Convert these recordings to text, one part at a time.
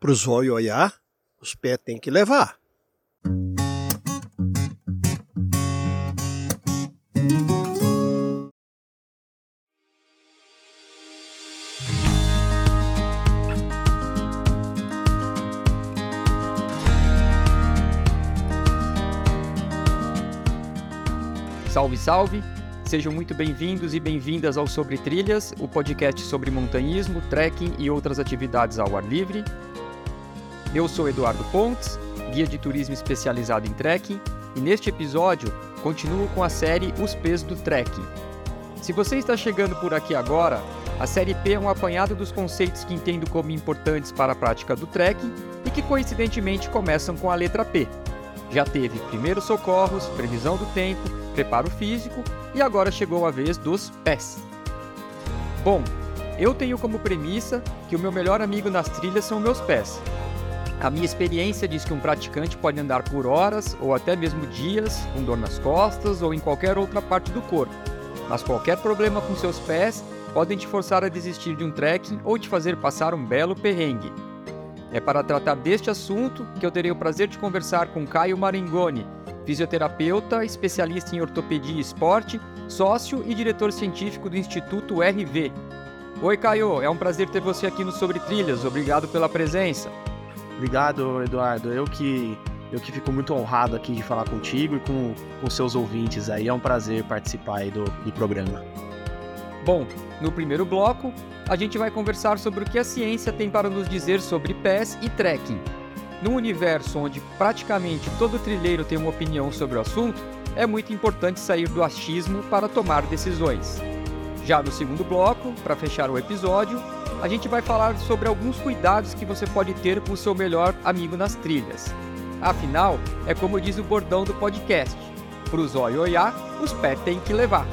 Pro zóio olhar, os pés tem que levar. Salve, salve! Sejam muito bem-vindos e bem-vindas ao Sobre Trilhas, o podcast sobre montanhismo, trekking e outras atividades ao ar livre. Eu sou Eduardo Pontes, guia de turismo especializado em trekking, e neste episódio continuo com a série Os P's do Trekking. Se você está chegando por aqui agora, a série P é um apanhado dos conceitos que entendo como importantes para a prática do trekking e que coincidentemente começam com a letra P. Já teve primeiros socorros, previsão do tempo, preparo físico e agora chegou a vez dos pés. Bom, eu tenho como premissa que o meu melhor amigo nas trilhas são meus pés. A minha experiência diz que um praticante pode andar por horas ou até mesmo dias com dor nas costas ou em qualquer outra parte do corpo, mas qualquer problema com seus pés podem te forçar a desistir de um trekking ou te fazer passar um belo perrengue. É para tratar deste assunto que eu terei o prazer de conversar com Caio Maringoni, fisioterapeuta, especialista em ortopedia e esporte, sócio e diretor científico do Instituto RV. Oi, Caio, é um prazer ter você aqui no Sobre Trilhas. Obrigado pela presença. Obrigado, Eduardo. Eu que eu que fico muito honrado aqui de falar contigo e com, com seus ouvintes aí. É um prazer participar aí do, do programa. Bom, no primeiro bloco, a gente vai conversar sobre o que a ciência tem para nos dizer sobre pés e trekking. Num universo onde praticamente todo trilheiro tem uma opinião sobre o assunto, é muito importante sair do achismo para tomar decisões. Já no segundo bloco, para fechar o episódio, a gente vai falar sobre alguns cuidados que você pode ter com o seu melhor amigo nas trilhas. Afinal, é como diz o bordão do podcast: pro zóio olhar, os pés tem que levar.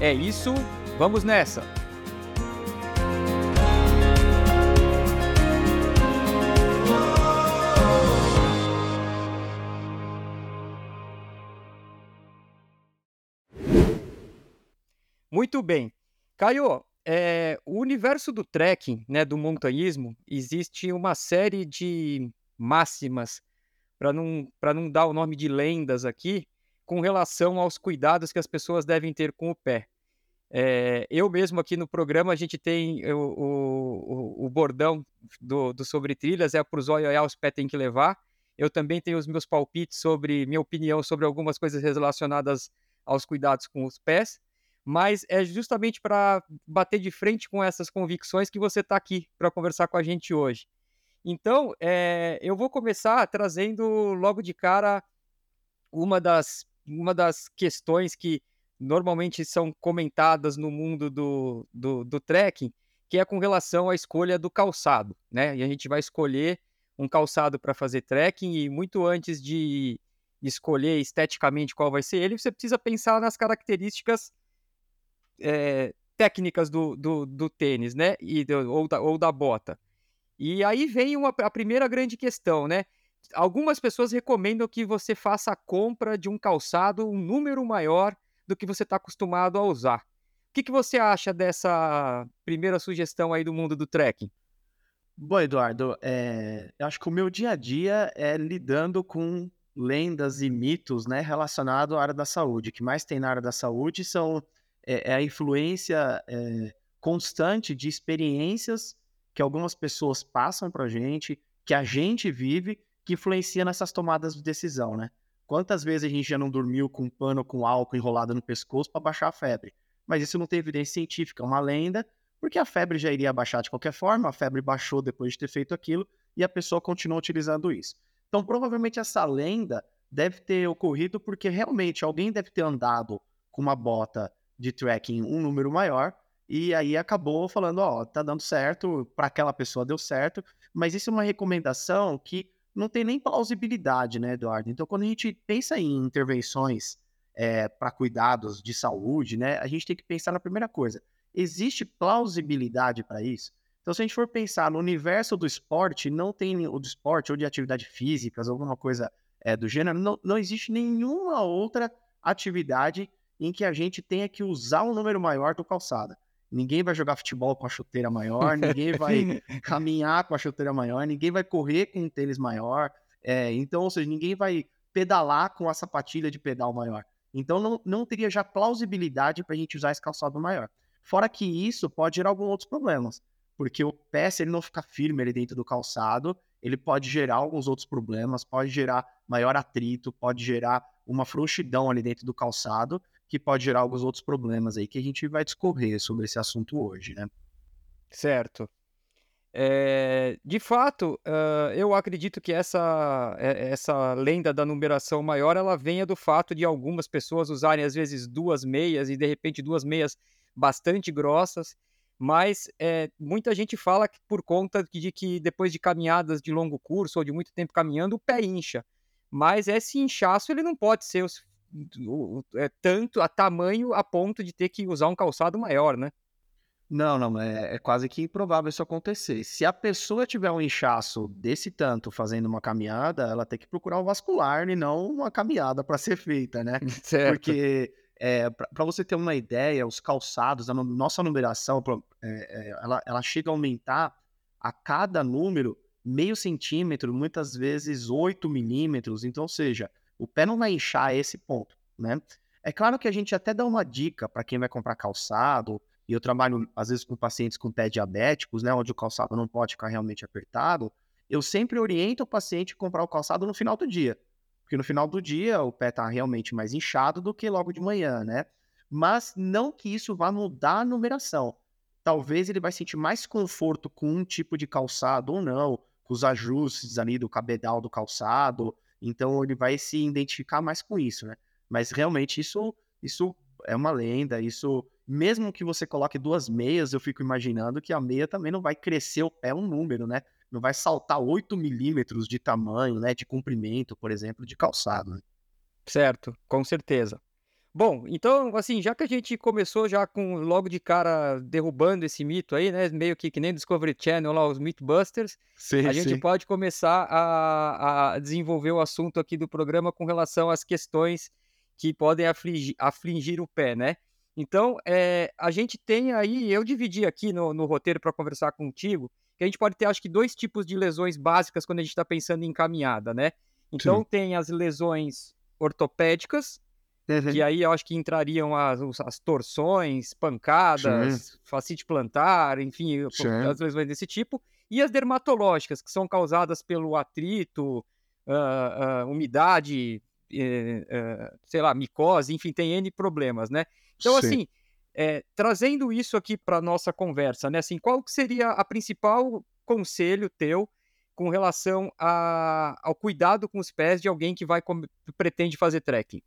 É isso, vamos nessa! Muito bem. Caio, é, o universo do trekking, né, do montanhismo, existe uma série de máximas, para não, não dar o nome de lendas aqui, com relação aos cuidados que as pessoas devem ter com o pé. É, eu mesmo aqui no programa, a gente tem o, o, o bordão do, do, Sobre Trilhas, é para os olhar os pés tem que levar. Eu também tenho os meus palpites sobre, minha opinião sobre algumas coisas relacionadas aos cuidados com os pés mas é justamente para bater de frente com essas convicções que você está aqui para conversar com a gente hoje. Então, é, eu vou começar trazendo logo de cara uma das, uma das questões que normalmente são comentadas no mundo do, do, do trekking, que é com relação à escolha do calçado, né? E a gente vai escolher um calçado para fazer trekking e muito antes de escolher esteticamente qual vai ser ele, você precisa pensar nas características é, técnicas do, do, do, tênis, né? E, ou, da, ou da bota. E aí vem uma, a primeira grande questão, né? Algumas pessoas recomendam que você faça a compra de um calçado um número maior do que você está acostumado a usar. O que, que você acha dessa primeira sugestão aí do mundo do trekking? Bom, Eduardo, é, eu acho que o meu dia a dia é lidando com lendas e mitos né, relacionados à área da saúde. O que mais tem na área da saúde são é, é a influência é, constante de experiências que algumas pessoas passam para a gente, que a gente vive, que influencia nessas tomadas de decisão, né? Quantas vezes a gente já não dormiu com um pano com álcool enrolado no pescoço para baixar a febre? Mas isso não tem evidência científica, é uma lenda, porque a febre já iria baixar de qualquer forma, a febre baixou depois de ter feito aquilo e a pessoa continua utilizando isso. Então, provavelmente essa lenda deve ter ocorrido porque realmente alguém deve ter andado com uma bota de tracking um número maior, e aí acabou falando, ó, tá dando certo, para aquela pessoa deu certo, mas isso é uma recomendação que não tem nem plausibilidade, né, Eduardo? Então, quando a gente pensa em intervenções é, para cuidados de saúde, né, a gente tem que pensar na primeira coisa: existe plausibilidade para isso? Então, se a gente for pensar no universo do esporte, não tem o do esporte ou de atividade física, alguma coisa é, do gênero, não, não existe nenhuma outra atividade em que a gente tenha que usar um número maior do calçado. ninguém vai jogar futebol com a chuteira maior, ninguém vai caminhar com a chuteira maior, ninguém vai correr com um tênis maior. É, então, ou seja, ninguém vai pedalar com a sapatilha de pedal maior. Então, não, não teria já plausibilidade para a gente usar esse calçado maior. Fora que isso pode gerar alguns outros problemas, porque o pé, se ele não ficar firme ali dentro do calçado, ele pode gerar alguns outros problemas, pode gerar maior atrito, pode gerar uma frouxidão ali dentro do calçado, que pode gerar alguns outros problemas aí que a gente vai discorrer sobre esse assunto hoje, né? Certo. É, de fato, uh, eu acredito que essa, essa lenda da numeração maior ela venha do fato de algumas pessoas usarem às vezes duas meias e de repente duas meias bastante grossas, mas é, muita gente fala que por conta de que depois de caminhadas de longo curso ou de muito tempo caminhando o pé incha, mas esse inchaço ele não pode ser é, tanto a tamanho a ponto de ter que usar um calçado maior, né? Não, não, é, é quase que improvável isso acontecer. Se a pessoa tiver um inchaço desse tanto fazendo uma caminhada, ela tem que procurar um vascular e não uma caminhada para ser feita, né? Certo. Porque, é, para você ter uma ideia, os calçados, a no- nossa numeração, é, é, ela, ela chega a aumentar a cada número meio centímetro, muitas vezes 8 milímetros. Então, ou seja, o pé não vai inchar esse ponto, né? É claro que a gente até dá uma dica para quem vai comprar calçado e eu trabalho às vezes com pacientes com pé diabéticos, né, onde o calçado não pode ficar realmente apertado, eu sempre oriento o paciente a comprar o calçado no final do dia, porque no final do dia o pé está realmente mais inchado do que logo de manhã, né? Mas não que isso vá mudar a numeração. Talvez ele vai sentir mais conforto com um tipo de calçado ou não, com os ajustes ali do cabedal do calçado, então ele vai se identificar mais com isso, né? Mas realmente isso, isso é uma lenda, isso mesmo que você coloque duas meias, eu fico imaginando que a meia também não vai crescer o pé um número, né? Não vai saltar 8 milímetros de tamanho, né? De comprimento, por exemplo, de calçado. Né? Certo, com certeza. Bom, então, assim, já que a gente começou já com logo de cara derrubando esse mito aí, né? Meio que que nem Discovery Channel lá, os Mythbusters, Sim, a gente pode começar a, a desenvolver o assunto aqui do programa com relação às questões que podem afligir, afligir o pé, né? Então, é, a gente tem aí, eu dividi aqui no, no roteiro para conversar contigo, que a gente pode ter, acho que, dois tipos de lesões básicas quando a gente está pensando em caminhada, né? Então, Sim. tem as lesões ortopédicas, que aí eu acho que entrariam as, as torções, pancadas, facite plantar, enfim, Sim. as lesões desse tipo, e as dermatológicas, que são causadas pelo atrito, ah, ah, umidade, eh, sei lá, micose, enfim, tem N problemas, né? Então, Sim. assim, eh, trazendo isso aqui para nossa conversa, né? Assim, qual que seria a principal conselho teu com relação a- ao cuidado com os pés de alguém que vai pretende fazer trekking?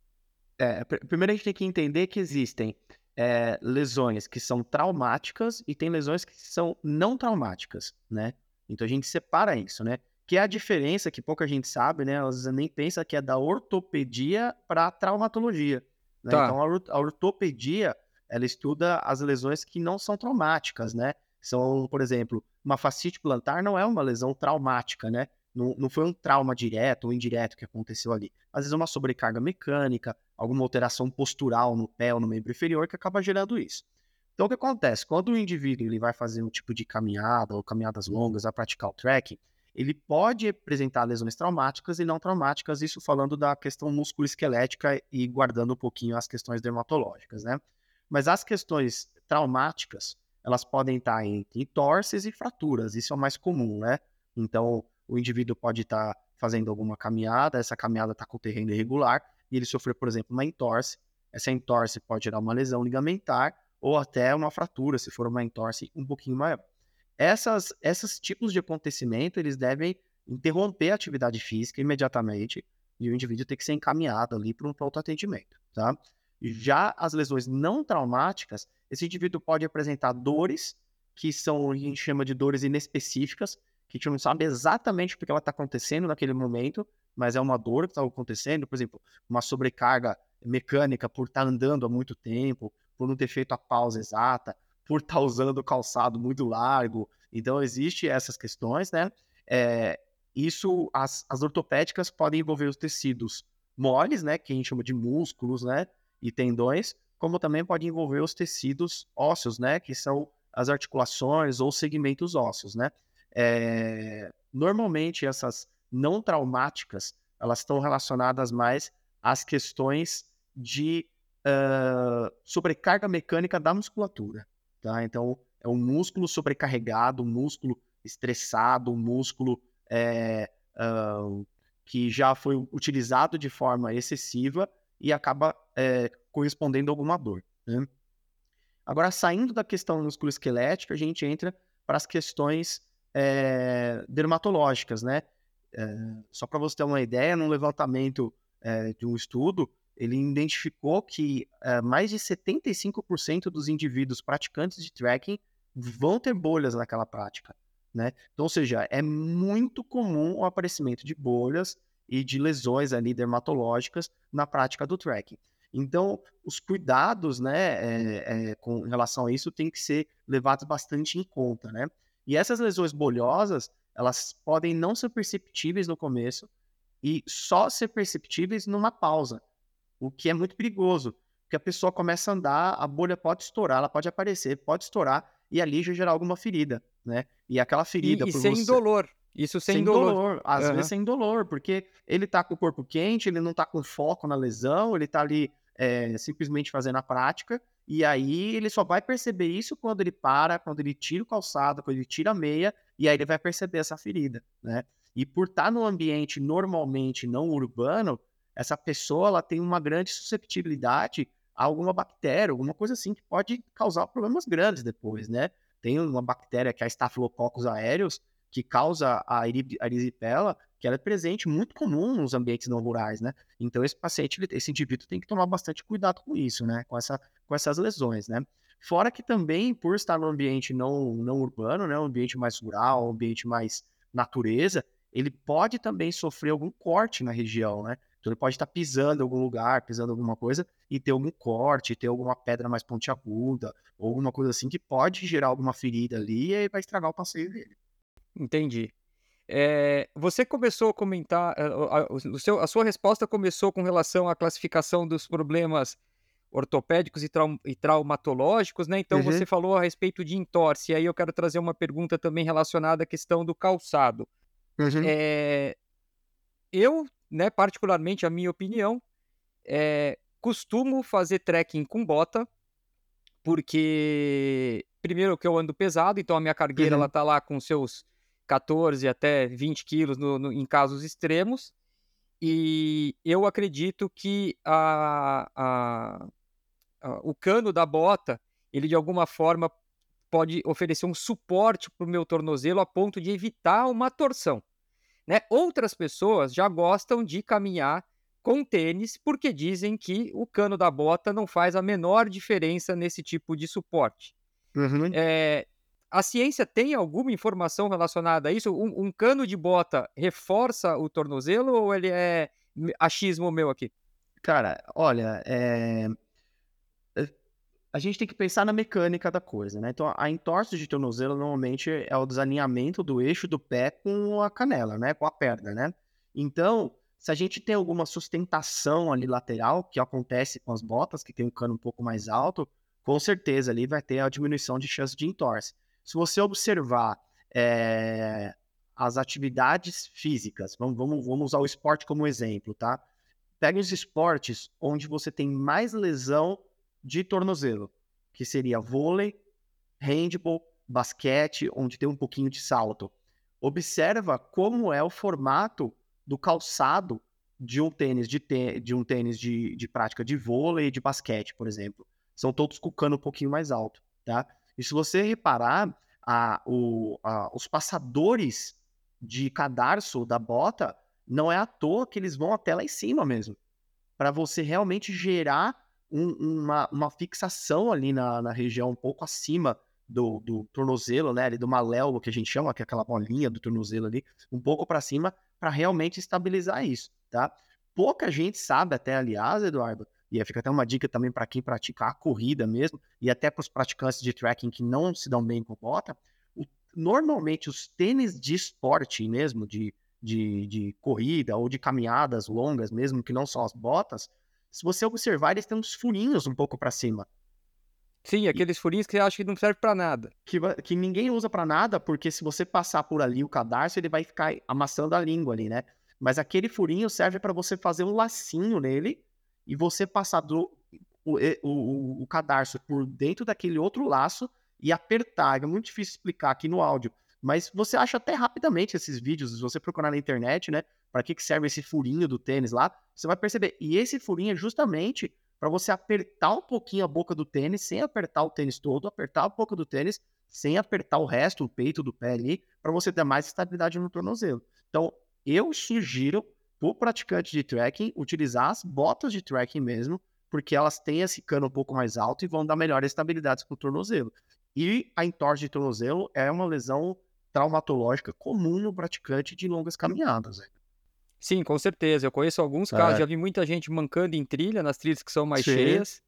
É, pr- primeiro a gente tem que entender que existem é, lesões que são traumáticas e tem lesões que são não traumáticas, né? Então a gente separa isso, né? Que é a diferença que pouca gente sabe, né? Às vezes nem pensa que é da ortopedia para traumatologia. né? Tá. Então a, or- a ortopedia ela estuda as lesões que não são traumáticas, né? São, por exemplo, uma fascite plantar não é uma lesão traumática, né? Não, não foi um trauma direto ou indireto que aconteceu ali. Às vezes é uma sobrecarga mecânica, alguma alteração postural no pé ou no membro inferior que acaba gerando isso. Então, o que acontece? Quando o indivíduo ele vai fazer um tipo de caminhada ou caminhadas longas, a praticar o trekking, ele pode apresentar lesões traumáticas e não traumáticas, isso falando da questão musculoesquelética e guardando um pouquinho as questões dermatológicas, né? Mas as questões traumáticas, elas podem estar entre torces e fraturas, isso é o mais comum, né? Então, o indivíduo pode estar fazendo alguma caminhada, essa caminhada está com o terreno irregular, e ele sofreu, por exemplo, uma entorse. Essa entorse pode gerar uma lesão ligamentar ou até uma fratura, se for uma entorse um pouquinho maior. Essas, esses tipos de acontecimento, eles devem interromper a atividade física imediatamente e o indivíduo tem que ser encaminhado ali para um pronto atendimento, tá? Já as lesões não traumáticas, esse indivíduo pode apresentar dores que são, a gente chama de dores inespecíficas, que a gente não sabe exatamente porque ela está acontecendo naquele momento, mas é uma dor que está acontecendo, por exemplo, uma sobrecarga mecânica por estar andando há muito tempo, por não ter feito a pausa exata, por estar usando o calçado muito largo. Então, existe essas questões, né? É, isso, as, as ortopédicas podem envolver os tecidos moles, né? Que a gente chama de músculos, né? E tendões, como também pode envolver os tecidos ósseos, né? Que são as articulações ou segmentos ósseos, né? É, normalmente essas não traumáticas, elas estão relacionadas mais às questões de uh, sobrecarga mecânica da musculatura, tá? Então, é um músculo sobrecarregado, um músculo estressado, um músculo é, uh, que já foi utilizado de forma excessiva e acaba é, correspondendo a alguma dor. Né? Agora, saindo da questão musculoesquelética, a gente entra para as questões é, dermatológicas, né? É, só para você ter uma ideia, num levantamento é, de um estudo, ele identificou que mais de 75% dos indivíduos praticantes de trekking vão ter bolhas naquela prática, né? Então, ou seja, é muito comum o aparecimento de bolhas e de lesões ali dermatológicas na prática do trekking. Então, os cuidados, né, é, é, com relação a isso tem que ser levados bastante em conta, né? E essas lesões bolhosas, elas podem não ser perceptíveis no começo e só ser perceptíveis numa pausa, o que é muito perigoso, porque a pessoa começa a andar, a bolha pode estourar, ela pode aparecer, pode estourar e ali já gerar alguma ferida, né? E aquela ferida e, e sem você... dolor. Isso sem, sem dolor. dolor. Às uhum. vezes sem dolor, porque ele tá com o corpo quente, ele não tá com foco na lesão, ele tá ali é, simplesmente fazendo a prática, e aí ele só vai perceber isso quando ele para, quando ele tira o calçado, quando ele tira a meia, e aí ele vai perceber essa ferida, né? E por estar tá no ambiente normalmente não urbano, essa pessoa ela tem uma grande susceptibilidade a alguma bactéria, alguma coisa assim que pode causar problemas grandes depois, né? Tem uma bactéria que é a Staphylococcus aureus, que causa a erisipela, que ela é presente, muito comum nos ambientes não rurais, né? Então esse paciente, esse indivíduo tem que tomar bastante cuidado com isso, né? Com, essa, com essas lesões, né? Fora que também, por estar no ambiente não, não urbano, né? Um ambiente mais rural, um ambiente mais natureza, ele pode também sofrer algum corte na região, né? Então ele pode estar pisando em algum lugar, pisando em alguma coisa e ter algum corte, ter alguma pedra mais pontiaguda, ou alguma coisa assim que pode gerar alguma ferida ali e vai estragar o passeio dele. Entendi. É, você começou a comentar, a, a, o seu, a sua resposta começou com relação à classificação dos problemas ortopédicos e, trau, e traumatológicos, né? Então uhum. você falou a respeito de entorse. E aí eu quero trazer uma pergunta também relacionada à questão do calçado. Uhum. É, eu, né, particularmente, a minha opinião, é, costumo fazer trekking com bota, porque primeiro que eu ando pesado, então a minha cargueira uhum. ela tá lá com seus 14 até 20 quilos no, no, em casos extremos. E eu acredito que a, a, a, o cano da bota, ele de alguma forma pode oferecer um suporte para o meu tornozelo a ponto de evitar uma torção. Né? Outras pessoas já gostam de caminhar com tênis porque dizem que o cano da bota não faz a menor diferença nesse tipo de suporte. Uhum. É, a ciência tem alguma informação relacionada a isso? Um, um, cano de bota reforça o tornozelo ou ele é achismo meu aqui? Cara, olha, é... a gente tem que pensar na mecânica da coisa, né? Então, a entorse de tornozelo normalmente é o desalinhamento do eixo do pé com a canela, né? Com a perna, né? Então, se a gente tem alguma sustentação ali lateral, que acontece com as botas, que tem um cano um pouco mais alto, com certeza ali vai ter a diminuição de chance de entorse. Se você observar é, as atividades físicas, vamos, vamos, vamos usar o esporte como exemplo, tá? Pega os esportes onde você tem mais lesão de tornozelo, que seria vôlei, handball, basquete, onde tem um pouquinho de salto. Observa como é o formato do calçado de um tênis de, de um tênis de, de prática de vôlei e de basquete, por exemplo. São todos com cano um pouquinho mais alto, tá? E se você reparar, a, o, a, os passadores de cadarço da bota, não é à toa que eles vão até lá em cima mesmo. Para você realmente gerar um, uma, uma fixação ali na, na região um pouco acima do, do tornozelo, né? Ali do maléolo que a gente chama, que é aquela bolinha do tornozelo ali, um pouco para cima, para realmente estabilizar isso, tá? Pouca gente sabe, até aliás, Eduardo, e fica até uma dica também para quem pratica a corrida mesmo, e até para os praticantes de trekking que não se dão bem com bota. O, normalmente, os tênis de esporte mesmo, de, de, de corrida ou de caminhadas longas mesmo, que não são as botas, se você observar, eles têm uns furinhos um pouco para cima. Sim, aqueles furinhos que você acha que não serve para nada. Que, que ninguém usa para nada, porque se você passar por ali o cadarço, ele vai ficar amassando a língua ali, né? Mas aquele furinho serve para você fazer um lacinho nele e você passar do, o, o, o, cadarço por dentro daquele outro laço e apertar. É muito difícil explicar aqui no áudio, mas você acha até rapidamente esses vídeos, se você procurar na internet, né? Para que, que serve esse furinho do tênis lá, você vai perceber. E esse furinho é justamente para você apertar um pouquinho a boca do tênis, sem apertar o tênis todo, apertar a boca do tênis, sem apertar o resto, o peito do pé ali, para você ter mais estabilidade no tornozelo. Então, eu sugiro o praticante de trekking utilizar as botas de trekking mesmo, porque elas têm esse cano um pouco mais alto e vão dar melhor estabilidade para o tornozelo. E a entorse de tornozelo é uma lesão traumatológica comum no praticante de longas caminhadas. Né? Sim, com certeza. Eu conheço alguns casos, é. já vi muita gente mancando em trilha, nas trilhas que são mais Sim. cheias.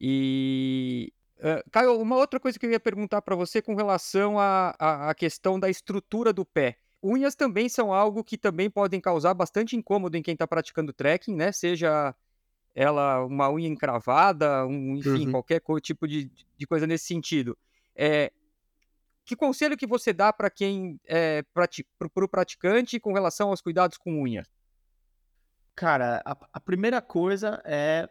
E. Uh, Caio, uma outra coisa que eu ia perguntar para você com relação à questão da estrutura do pé. Unhas também são algo que também podem causar bastante incômodo em quem está praticando trekking, né? Seja ela uma unha encravada, um, enfim, uhum. qualquer tipo de, de coisa nesse sentido. É, que conselho que você dá para quem é, para o praticante com relação aos cuidados com unha? Cara, a, a, primeira coisa é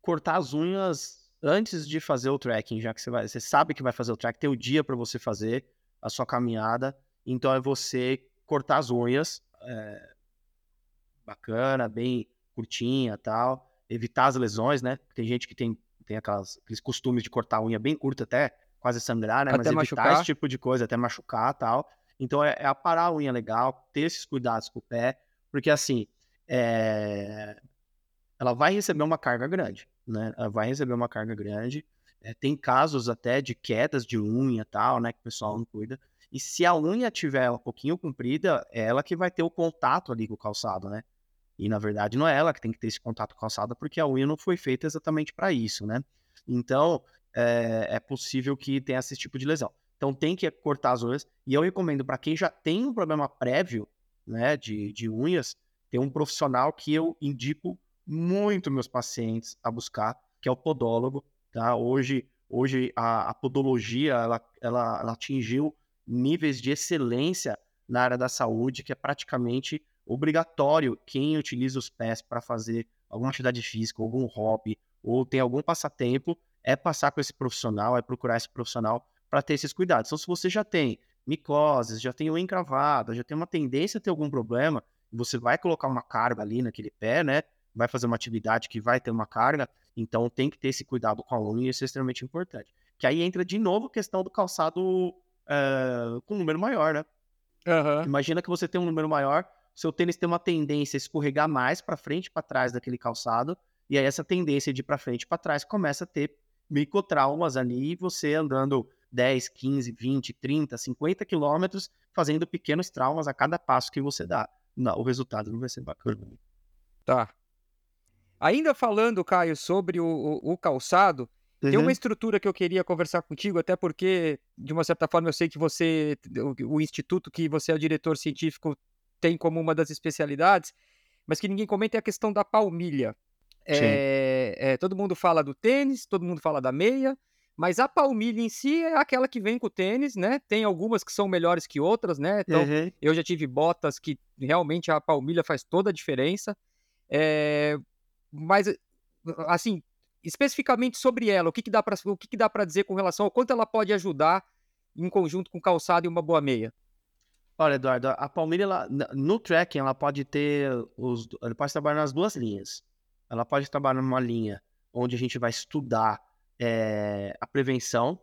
cortar as unhas antes de fazer o trekking, já que você vai, você sabe que vai fazer o trekking, tem o dia para você fazer a sua caminhada, então é você cortar as unhas, é, bacana, bem curtinha, tal, evitar as lesões, né? Tem gente que tem tem aquelas, aqueles costumes de cortar a unha bem curta até, quase sangrar, né? Até Mas machucar. evitar esse tipo de coisa, até machucar tal. Então é, é aparar a unha legal, ter esses cuidados com o pé, porque assim, é... ela vai receber uma carga grande, né? Ela vai receber uma carga grande. É, tem casos até de quedas de unha tal, né? Que o pessoal não cuida. E se a unha tiver um pouquinho comprida, é ela que vai ter o contato ali com o calçado, né? E na verdade não é ela que tem que ter esse contato com a calçada, porque a unha não foi feita exatamente para isso, né? Então é, é, possível que tenha esse tipo de lesão. Então tem que cortar as unhas. E eu recomendo para quem já tem um problema prévio, né, de, de unhas, tem um profissional que eu indico muito meus pacientes a buscar, que é o podólogo. Tá? Hoje, hoje a, a podologia ela, ela, ela atingiu níveis de excelência na área da saúde, que é praticamente obrigatório quem utiliza os pés para fazer alguma atividade física, algum hobby, ou tem algum passatempo, é passar com esse profissional, é procurar esse profissional para ter esses cuidados. Então, se você já tem micoses, já tem unha encravada, já tem uma tendência a ter algum problema, você vai colocar uma carga ali naquele pé, né? Vai fazer uma atividade que vai ter uma carga, então tem que ter esse cuidado com a unha, isso é extremamente importante. Que aí entra de novo a questão do calçado uh, com um número maior, né? Uhum. Imagina que você tem um número maior, seu tênis tem uma tendência a escorregar mais para frente e para trás daquele calçado, e aí essa tendência de para frente e para trás começa a ter microtraumas ali, você andando 10, 15, 20, 30, 50 quilômetros, fazendo pequenos traumas a cada passo que você dá. Não, o resultado não vai ser bacana. Tá. Ainda falando, Caio, sobre o, o, o calçado, uhum. tem uma uhum. estrutura que eu queria conversar contigo, até porque, de uma certa forma, eu sei que você, o, o instituto que você é o diretor científico, tem como uma das especialidades, mas que ninguém comenta é a questão da palmilha. É, é, todo mundo fala do tênis, todo mundo fala da meia, mas a palmilha em si é aquela que vem com o tênis, né? Tem algumas que são melhores que outras, né? Então, uhum. eu já tive botas que realmente a palmilha faz toda a diferença. É, mas, assim, especificamente sobre ela, o que, que dá para o que, que dá para dizer com relação ao quanto ela pode ajudar em conjunto com calçado e uma boa meia? Olha, Eduardo, a palmilha, ela, no trekking, ela pode ter os, ela pode trabalhar nas duas linhas. Ela pode trabalhar numa linha onde a gente vai estudar é, a prevenção.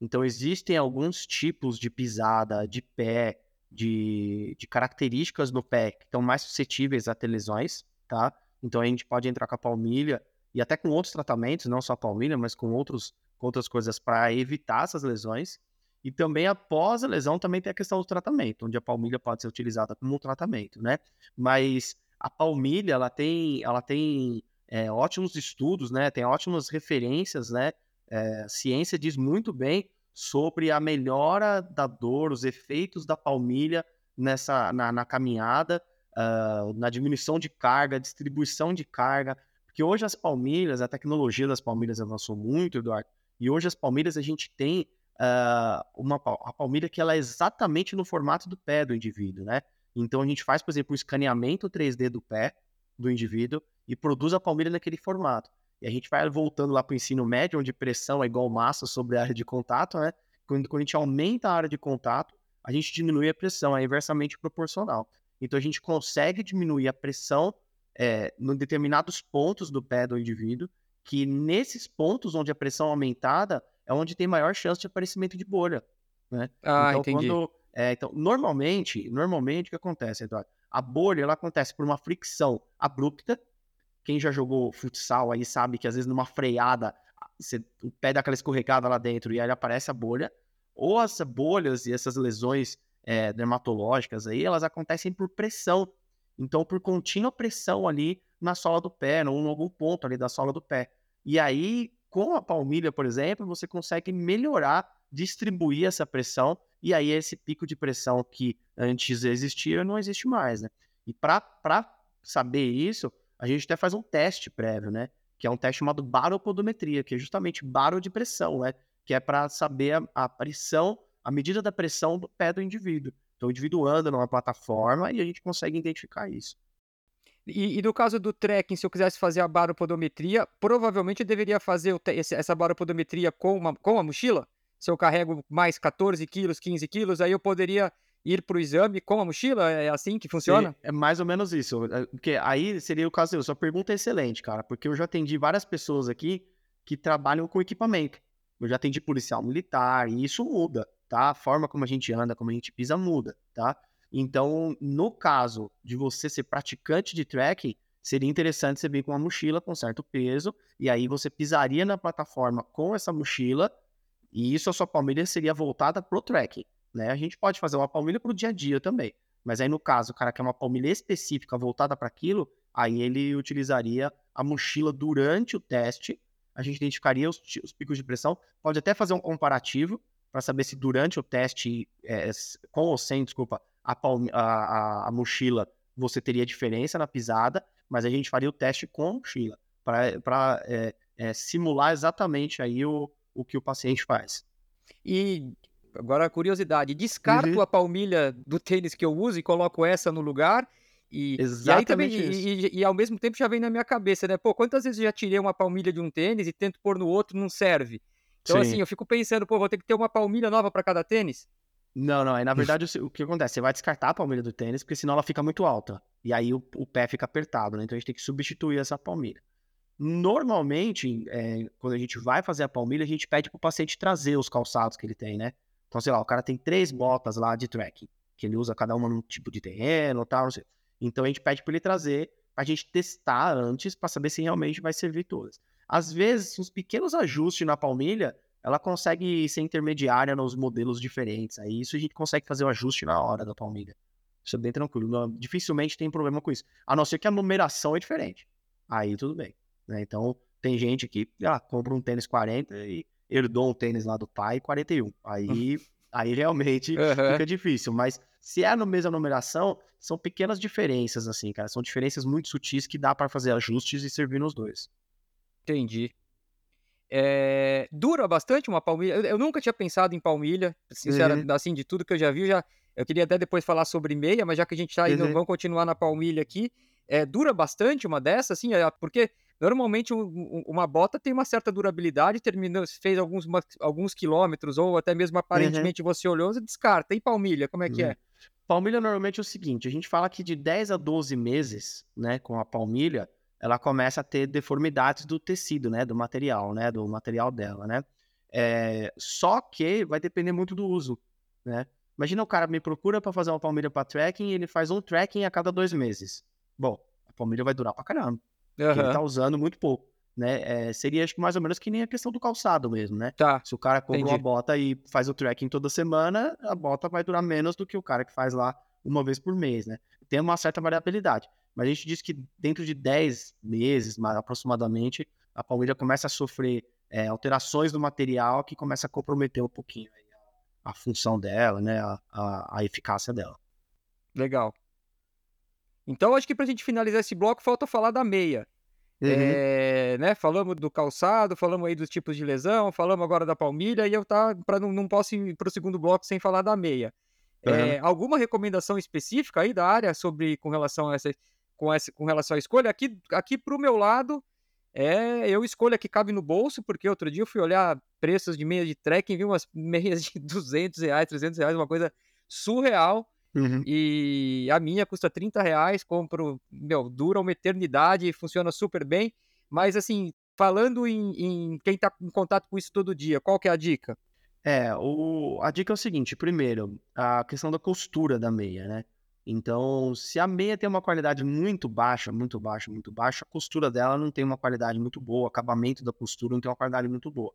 Então, existem alguns tipos de pisada, de pé, de, de características no pé que estão mais suscetíveis a ter lesões, tá? Então, a gente pode entrar com a palmilha e até com outros tratamentos, não só a palmilha, mas com, outros, com outras coisas para evitar essas lesões. E também após a lesão também tem a questão do tratamento, onde a palmilha pode ser utilizada como tratamento, né? Mas a palmilha, ela tem, ela tem é, ótimos estudos, né? Tem ótimas referências, né? É, a ciência diz muito bem sobre a melhora da dor, os efeitos da palmilha nessa na, na caminhada, uh, na diminuição de carga, distribuição de carga, Porque hoje as palmilhas, a tecnologia das palmilhas avançou muito, Eduardo, e hoje as palmilhas a gente tem uh, uma a palmilha que ela é exatamente no formato do pé do indivíduo, né? Então a gente faz, por exemplo, o escaneamento 3D do pé do indivíduo e produz a palmilha naquele formato. E a gente vai voltando lá para o ensino médio, onde pressão é igual massa sobre a área de contato, né? Quando, quando a gente aumenta a área de contato, a gente diminui a pressão, é inversamente proporcional. Então a gente consegue diminuir a pressão é, em determinados pontos do pé do indivíduo, que nesses pontos onde a pressão é aumentada é onde tem maior chance de aparecimento de bolha. Né? Ah, então, entendi. Quando, é, então, normalmente, normalmente o que acontece, Eduardo? A bolha ela acontece por uma fricção abrupta. Quem já jogou futsal aí sabe que às vezes numa freada você, o pé dá aquela escorregada lá dentro e aí aparece a bolha. Ou as bolhas e essas lesões é, dermatológicas aí, elas acontecem por pressão. Então, por contínua pressão ali na sola do pé, ou em algum ponto ali da sola do pé. E aí, com a palmilha, por exemplo, você consegue melhorar, distribuir essa pressão, e aí esse pico de pressão que antes existia não existe mais, né? E para saber isso, a gente até faz um teste prévio, né? Que é um teste chamado baropodometria, que é justamente baro de pressão, né? Que é para saber a, a pressão, a medida da pressão do pé do indivíduo. Então, o indivíduo anda numa plataforma e a gente consegue identificar isso. E, e, no caso do trekking, se eu quisesse fazer a baropodometria, provavelmente eu deveria fazer esse, essa baropodometria com, uma, com a mochila? Se eu carrego mais 14 quilos, 15 quilos, aí eu poderia ir para o exame com a mochila? É assim que funciona? Sim, é mais ou menos isso. É, porque aí seria o caso eu. Sua pergunta é excelente, cara, porque eu já atendi várias pessoas aqui que trabalham com equipamento. Eu já atendi policial militar e isso muda, tá? A forma como a gente anda, como a gente pisa muda, tá? Então, no caso de você ser praticante de trekking, seria interessante você vir com uma mochila com certo peso, e aí você pisaria na plataforma com essa mochila, e isso a sua palmilha seria voltada pro trekking, né? A gente pode fazer uma palmilha pro dia a dia também, mas aí no caso, o cara quer uma palmilha específica voltada para aquilo, aí ele utilizaria a mochila durante o teste, a gente identificaria os, os picos de pressão, pode até fazer um comparativo para saber se durante o teste, é, com ou sem, desculpa, a, a, a, mochila, você teria diferença na pisada, mas a gente faria o teste com a mochila, para é, é, simular exatamente aí o, o que o paciente faz. E agora a curiosidade, descarto uhum. a palmilha do tênis que eu uso e coloco essa no lugar e, Exatamente e, também, e, e, ao mesmo tempo já vem na minha cabeça, né? Pô, quantas vezes eu já tirei uma palmilha de um tênis e tento pôr no outro não serve? Então, Sim. assim, eu fico pensando, pô, vou ter que ter uma palmilha nova para cada tênis? Não, não. Aí, na verdade, o, que acontece? Você vai descartar a palmilha do tênis, porque senão ela fica muito alta. E aí o, o pé fica apertado, né? Então a gente tem que substituir essa palmilha. Normalmente, é, quando a gente vai fazer a palmilha, a gente pede pro paciente trazer os calçados que ele tem, né? Então, sei lá, o cara tem três botas lá de trekking, que ele usa cada uma num tipo de terreno tal, não sei. Então a gente pede para ele trazer, pra gente testar antes, para saber se realmente vai servir todas. Às vezes, uns pequenos ajustes na palmilha ela consegue ser intermediária nos modelos diferentes. Aí isso a gente consegue fazer o ajuste na hora da palmilha. Isso é bem tranquilo. Não, dificilmente tem problema com isso. A não ser que a numeração é diferente. Aí tudo bem. Né? Então, tem gente que ah, compra um tênis 40 e herdou um tênis lá do pai 41. Aí, aí realmente uhum. fica difícil. Mas se é na mesma numeração, são pequenas diferenças, assim, cara. São diferenças muito sutis que dá para fazer ajustes e servir nos dois. Entendi. É, dura bastante uma palmilha. Eu, eu, nunca tinha pensado em palmilha, sinceramente, uhum. assim, de tudo que eu já vi. Já, eu queria até depois falar sobre meia, mas já que a gente está indo, uhum. vamos continuar na palmilha aqui. É, dura bastante uma dessas, assim, é, porque normalmente um, uma bota tem uma certa durabilidade, terminou, fez alguns, alguns quilômetros, ou até mesmo aparentemente uhum. você olhou e descarta. E palmilha, como é que é? Uhum. Palmilha normalmente é o seguinte: a gente fala que de 10 a 12 meses, né, com a palmilha ela começa a ter deformidades do tecido, né, do material, né, do material dela, né. É, só que vai depender muito do uso, né. Imagina o cara me procura para fazer uma palmilha para tracking e ele faz um tracking a cada dois meses. Bom, a palmilha vai durar pra caramba. Uhum. Ele tá usando muito pouco. Né? É, seria acho que mais ou menos que nem a questão do calçado mesmo, né? Tá. Se o cara compra entendi. uma bota e faz o tracking toda semana, a bota vai durar menos do que o cara que faz lá uma vez por mês, né? Tem uma certa variabilidade. Mas a gente diz que dentro de 10 meses, aproximadamente, a palmilha começa a sofrer é, alterações do material que começa a comprometer um pouquinho a, a função dela, né, a, a, a, eficácia dela. Legal. Então, acho que para a gente finalizar esse bloco, falta falar da meia. Uhum. É, né, falamos do calçado, falamos aí dos tipos de lesão, falamos agora da palmilha e eu tá para não, não posso ir para o segundo bloco sem falar da meia. Uhum. É, alguma recomendação específica aí da área sobre com relação a essa com, essa, com relação à escolha? Aqui, aqui para o meu lado, é, eu escolho a que cabe no bolso, porque outro dia eu fui olhar preços de meia de trekking, vi umas meias de 200 reais, 300 reais, uma coisa surreal. Uhum. E a minha custa 30 reais, compro, meu, dura uma eternidade, funciona super bem. Mas assim, falando em, em quem está em contato com isso todo dia, qual que é a dica? É, o, a dica é o seguinte: primeiro, a questão da costura da meia, né? Então, se a meia tem uma qualidade muito baixa, muito baixa, muito baixa, a costura dela não tem uma qualidade muito boa, o acabamento da costura não tem uma qualidade muito boa.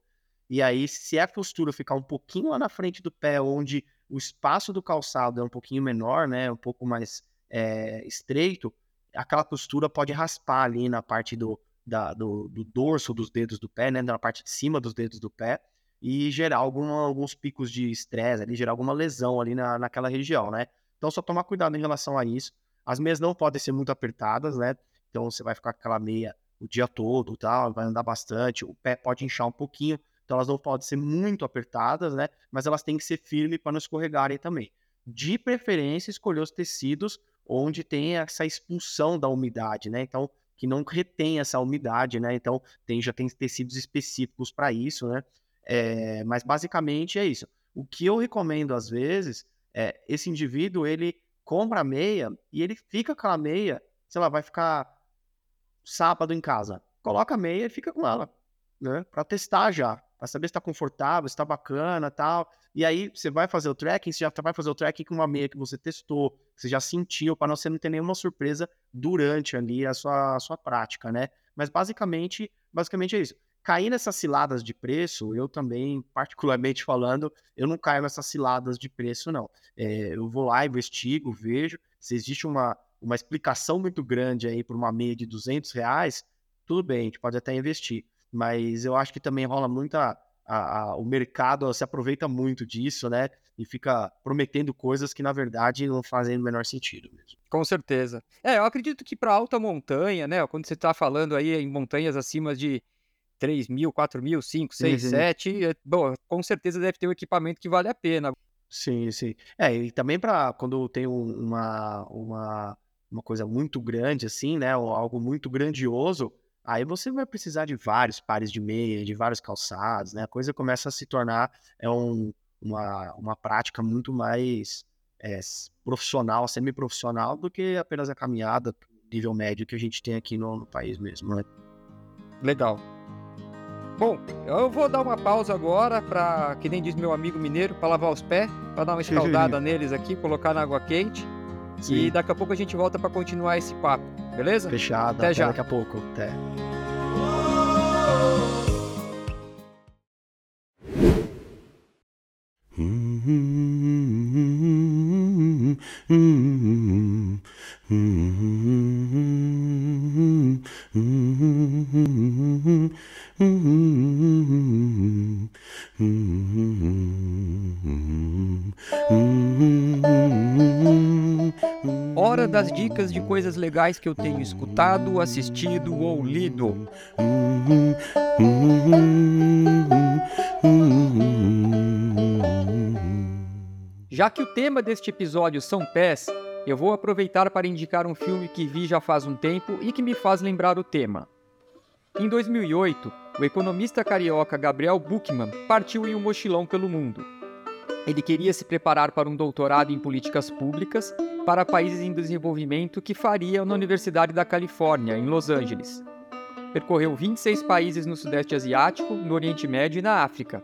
E aí, se a costura ficar um pouquinho lá na frente do pé, onde o espaço do calçado é um pouquinho menor, né, um pouco mais é, estreito, aquela costura pode raspar ali na parte do, da, do, do, dorso dos dedos do pé, né, na parte de cima dos dedos do pé, e gerar algum, alguns picos de estresse ali, gerar alguma lesão ali na, naquela região, né. Então, só tomar cuidado em relação a isso. As meias não podem ser muito apertadas, né, então você vai ficar com aquela meia o dia todo, tal, vai andar bastante, o pé pode inchar um pouquinho, então elas não podem ser muito apertadas, né? Mas elas têm que ser firmes para não escorregarem também. De preferência, escolher os tecidos onde tem essa expulsão da umidade, né? Então, que não retém essa umidade, né? Então, tem, já tem tecidos específicos para isso, né? É, mas basicamente é isso. O que eu recomendo às vezes é esse indivíduo ele compra a meia e ele fica com a meia, sei lá, vai ficar sábado em casa, coloca a meia e fica com ela, né? Para testar já para saber se está confortável, se está bacana tal. E aí você vai fazer o tracking, você já vai fazer o tracking com uma meia que você testou, que você já sentiu, para você não ter nenhuma surpresa durante ali a sua, a sua prática, né? Mas basicamente, basicamente é isso. Cair nessas ciladas de preço, eu também, particularmente falando, eu não caio nessas ciladas de preço, não. É, eu vou lá, investigo, vejo. Se existe uma, uma explicação muito grande aí por uma meia de 200 reais, tudo bem, a gente pode até investir mas eu acho que também rola muita. A, a, o mercado se aproveita muito disso, né? E fica prometendo coisas que, na verdade, não fazem o menor sentido mesmo. Com certeza. É, eu acredito que para alta montanha, né? Quando você está falando aí em montanhas acima de 3 mil, 4 mil, 5, 6, uhum. 7, é, bom, com certeza deve ter um equipamento que vale a pena. Sim, sim. É, e também para quando tem uma, uma, uma coisa muito grande, assim, né? Ou algo muito grandioso, Aí você vai precisar de vários pares de meia, de vários calçados, né? A coisa começa a se tornar é um, uma, uma prática muito mais é, profissional, semi-profissional, do que apenas a caminhada nível médio que a gente tem aqui no, no país mesmo, né? Legal. Bom, eu vou dar uma pausa agora para, que nem diz meu amigo mineiro, para lavar os pés, para dar uma escaldada neles aqui, colocar na água quente. Sim. E daqui a pouco a gente volta para continuar esse papo, beleza? Fechado. Até, até já. daqui a pouco. Até. Dicas de coisas legais que eu tenho escutado, assistido ou lido. Já que o tema deste episódio são pés, eu vou aproveitar para indicar um filme que vi já faz um tempo e que me faz lembrar o tema. Em 2008, o economista carioca Gabriel Buchmann partiu em um mochilão pelo mundo. Ele queria se preparar para um doutorado em políticas públicas para países em desenvolvimento que faria na Universidade da Califórnia, em Los Angeles. Percorreu 26 países no Sudeste Asiático, no Oriente Médio e na África.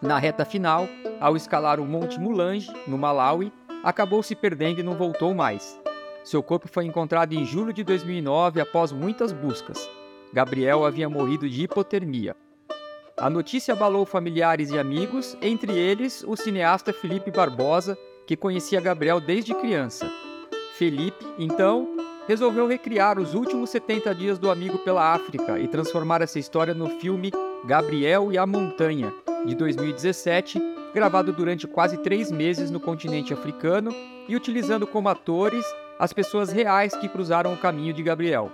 Na reta final, ao escalar o Monte Mulange, no Malawi, acabou se perdendo e não voltou mais. Seu corpo foi encontrado em julho de 2009 após muitas buscas. Gabriel havia morrido de hipotermia. A notícia abalou familiares e amigos, entre eles o cineasta Felipe Barbosa, que conhecia Gabriel desde criança. Felipe, então, resolveu recriar os últimos 70 dias do amigo pela África e transformar essa história no filme Gabriel e a Montanha, de 2017, gravado durante quase três meses no continente africano e utilizando como atores as pessoas reais que cruzaram o caminho de Gabriel.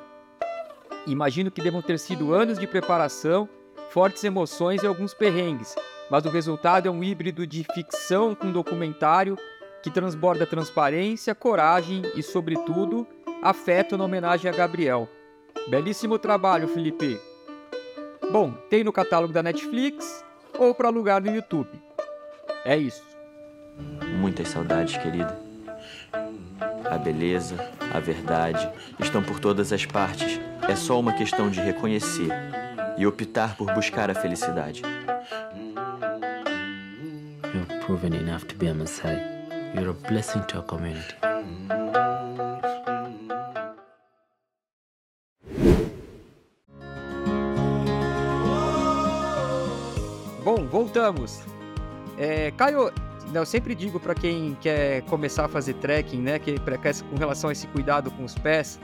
Imagino que devam ter sido anos de preparação, fortes emoções e alguns perrengues, mas o resultado é um híbrido de ficção com documentário que transborda transparência, coragem e, sobretudo, afeto na homenagem a Gabriel. Belíssimo trabalho, Felipe. Bom, tem no catálogo da Netflix ou para alugar no YouTube. É isso. Muitas saudades, querida. A beleza, a verdade estão por todas as partes. É só uma questão de reconhecer e optar por buscar a felicidade. You've proven enough to be a Messiah. You're a blessing to our community. Bom, voltamos. É, Caio, eu sempre digo para quem quer começar a fazer trekking, né, que com relação a esse cuidado com os pés,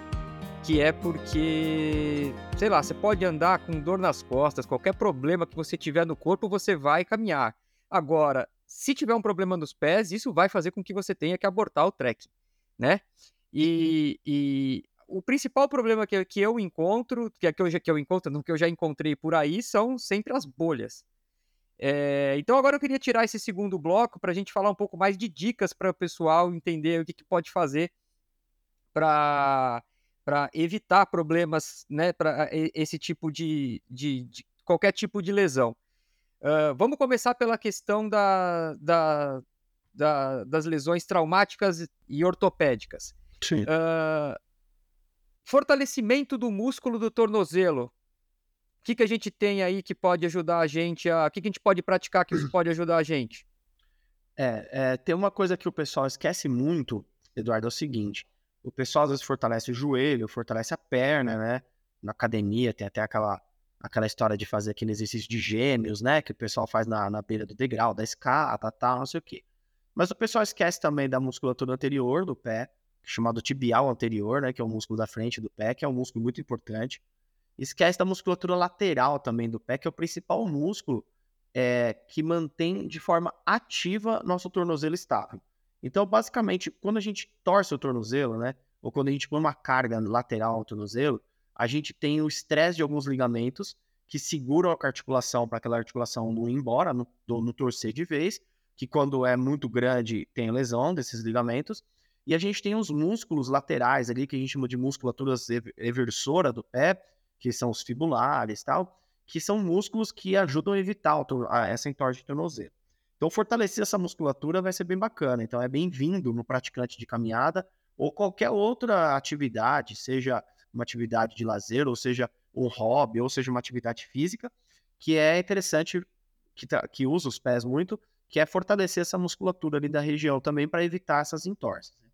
que é porque, sei lá, você pode andar com dor nas costas, qualquer problema que você tiver no corpo, você vai caminhar. Agora, se tiver um problema nos pés, isso vai fazer com que você tenha que abortar o trekking, né? E, e o principal problema que, que eu encontro, que, que, eu, que eu encontro, que eu já encontrei por aí, são sempre as bolhas. É, então agora eu queria tirar esse segundo bloco para a gente falar um pouco mais de dicas para o pessoal entender o que, que pode fazer para evitar problemas, né, para esse tipo de, de, de, qualquer tipo de lesão. Uh, vamos começar pela questão da, da, da, das lesões traumáticas e ortopédicas. Sim. Uh, fortalecimento do músculo do tornozelo que, que a gente tem aí que pode ajudar a gente a. O que, que a gente pode praticar que isso pode ajudar a gente? É, é, tem uma coisa que o pessoal esquece muito, Eduardo, é o seguinte: o pessoal às vezes fortalece o joelho, fortalece a perna, né? Na academia tem até aquela, aquela história de fazer aquele exercício de gêmeos, né? Que o pessoal faz na, na beira do degrau, da escada, tal, não sei o quê. Mas o pessoal esquece também da musculatura anterior do pé, chamado tibial anterior, né? Que é o músculo da frente do pé, que é um músculo muito importante. Esquece da musculatura lateral também do pé, que é o principal músculo é, que mantém de forma ativa nosso tornozelo estável. Então, basicamente, quando a gente torce o tornozelo, né? Ou quando a gente põe uma carga lateral ao tornozelo, a gente tem o estresse de alguns ligamentos que seguram a articulação para aquela articulação não ir embora, no, no torcer de vez, que quando é muito grande tem lesão desses ligamentos. E a gente tem os músculos laterais ali, que a gente chama de musculatura eversora do pé, que são os fibulares tal, que são músculos que ajudam a evitar essa entorse de tornozelo. Então, fortalecer essa musculatura vai ser bem bacana. Então, é bem-vindo no praticante de caminhada ou qualquer outra atividade, seja uma atividade de lazer, ou seja um hobby, ou seja uma atividade física, que é interessante, que, tá, que usa os pés muito, que é fortalecer essa musculatura ali da região também para evitar essas entorses. Né.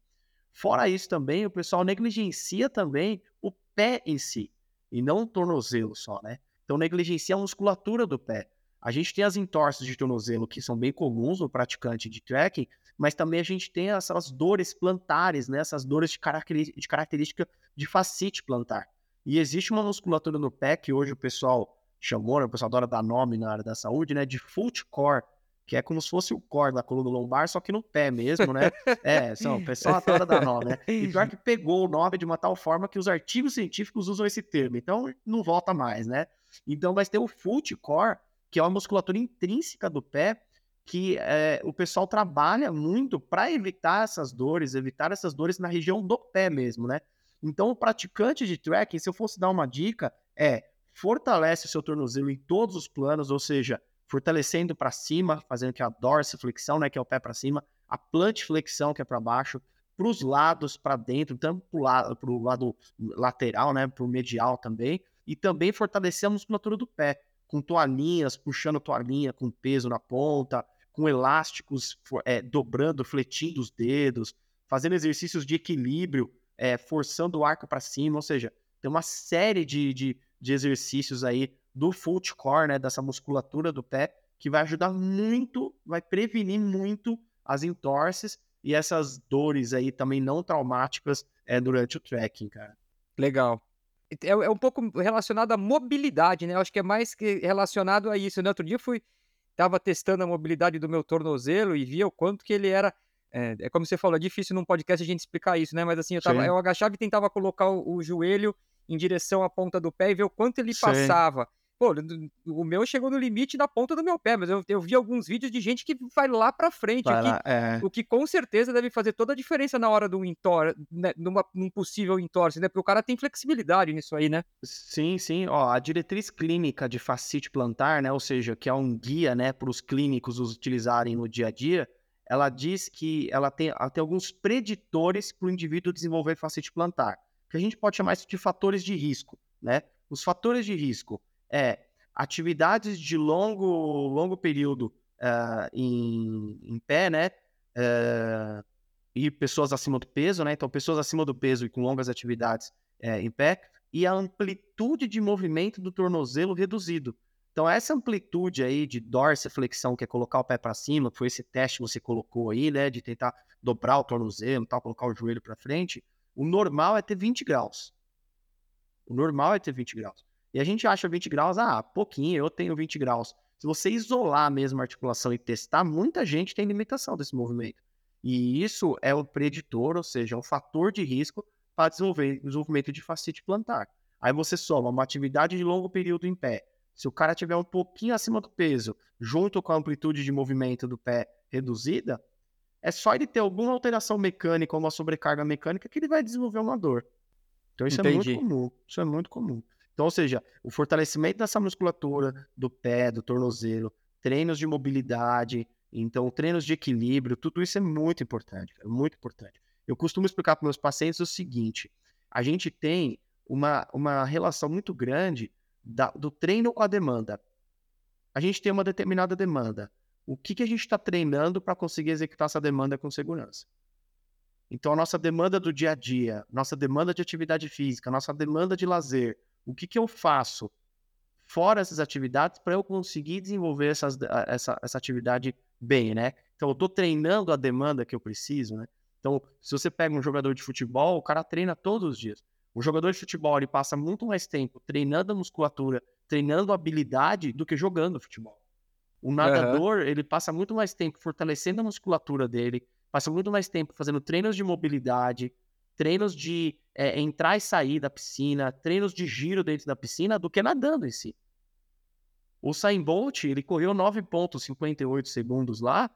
Fora isso também, o pessoal negligencia também o pé em si e não o tornozelo só, né? Então negligencia a musculatura do pé. A gente tem as entorses de tornozelo que são bem comuns no praticante de trekking, mas também a gente tem essas dores plantares, né? Essas dores de, de característica de facite plantar. E existe uma musculatura no pé que hoje o pessoal chamou, né? o pessoal adora dar nome na área da saúde, né? De foot core, que é como se fosse o core da coluna lombar, só que no pé mesmo, né? É, são, o pessoal adora dar nome, né? E pior que pegou o nome de uma tal forma que os artigos científicos usam esse termo, então não volta mais, né? Então vai ter o foot core, que é uma musculatura intrínseca do pé, que é, o pessoal trabalha muito para evitar essas dores, evitar essas dores na região do pé mesmo, né? Então o praticante de trekking, se eu fosse dar uma dica, é fortalece o seu tornozelo em todos os planos, ou seja, fortalecendo para cima, fazendo que a dorsiflexão, né, que é o pé para cima, a plantiflexão, que é para baixo, para os lados, para dentro, tanto para o lado, lado lateral, né, para o medial também, e também fortalecer a musculatura do pé, com toalhinhas, puxando toalhinha com peso na ponta, com elásticos é, dobrando, fletindo os dedos, fazendo exercícios de equilíbrio, é, forçando o arco para cima, ou seja, tem uma série de, de, de exercícios aí do foot core, né, dessa musculatura do pé, que vai ajudar muito, vai prevenir muito as entorses e essas dores aí também não traumáticas é, durante o trekking, cara. Legal. É, é, um pouco relacionado à mobilidade, né? Eu acho que é mais que relacionado a isso. Né? Outro dia fui, tava testando a mobilidade do meu tornozelo e via o quanto que ele era É, é como você falou, é difícil num podcast a gente explicar isso, né? Mas assim, eu, tava, eu agachava e tentava colocar o, o joelho em direção à ponta do pé e ver o quanto ele Sim. passava. Pô, o meu chegou no limite da ponta do meu pé, mas eu, eu vi alguns vídeos de gente que vai lá pra frente, vai o, que, lá, é. o que com certeza deve fazer toda a diferença na hora do entor, né, numa, num possível entorse, né? Porque o cara tem flexibilidade nisso aí, né? Sim, sim. Ó, a diretriz clínica de fascite plantar, né? Ou seja, que é um guia, né, para os clínicos os utilizarem no dia a dia, ela diz que ela tem, ela tem alguns preditores para o indivíduo desenvolver fascite plantar, que a gente pode chamar isso de fatores de risco, né? Os fatores de risco é atividades de longo, longo período uh, em, em pé, né? Uh, e pessoas acima do peso, né? Então, pessoas acima do peso e com longas atividades uh, em pé, e a amplitude de movimento do tornozelo reduzido. Então, essa amplitude aí de dorsiflexão, que é colocar o pé para cima, foi esse teste que você colocou aí, né? De tentar dobrar o tornozelo, tal, colocar o joelho para frente. O normal é ter 20 graus. O normal é ter 20 graus. E a gente acha 20 graus, ah, pouquinho, eu tenho 20 graus. Se você isolar a mesma articulação e testar, muita gente tem limitação desse movimento. E isso é o preditor, ou seja, é um fator de risco para desenvolver desenvolvimento de fascite plantar. Aí você soma uma atividade de longo período em pé. Se o cara tiver um pouquinho acima do peso, junto com a amplitude de movimento do pé reduzida, é só ele ter alguma alteração mecânica ou uma sobrecarga mecânica que ele vai desenvolver uma dor. Então isso Entendi. é muito comum. Isso é muito comum. Então, ou seja, o fortalecimento dessa musculatura do pé, do tornozelo, treinos de mobilidade, então treinos de equilíbrio, tudo isso é muito importante, é muito importante. Eu costumo explicar para meus pacientes o seguinte: a gente tem uma, uma relação muito grande da, do treino com a demanda. A gente tem uma determinada demanda. O que, que a gente está treinando para conseguir executar essa demanda com segurança? Então, a nossa demanda do dia a dia, nossa demanda de atividade física, nossa demanda de lazer, o que, que eu faço fora essas atividades para eu conseguir desenvolver essas, essa, essa atividade bem, né? Então, eu estou treinando a demanda que eu preciso, né? Então, se você pega um jogador de futebol, o cara treina todos os dias. O jogador de futebol, ele passa muito mais tempo treinando a musculatura, treinando a habilidade, do que jogando futebol. O nadador, uhum. ele passa muito mais tempo fortalecendo a musculatura dele, passa muito mais tempo fazendo treinos de mobilidade, treinos de é, entrar e sair da piscina, treinos de giro dentro da piscina, do que nadando em si. O Sain Bolt, ele correu 9,58 segundos lá.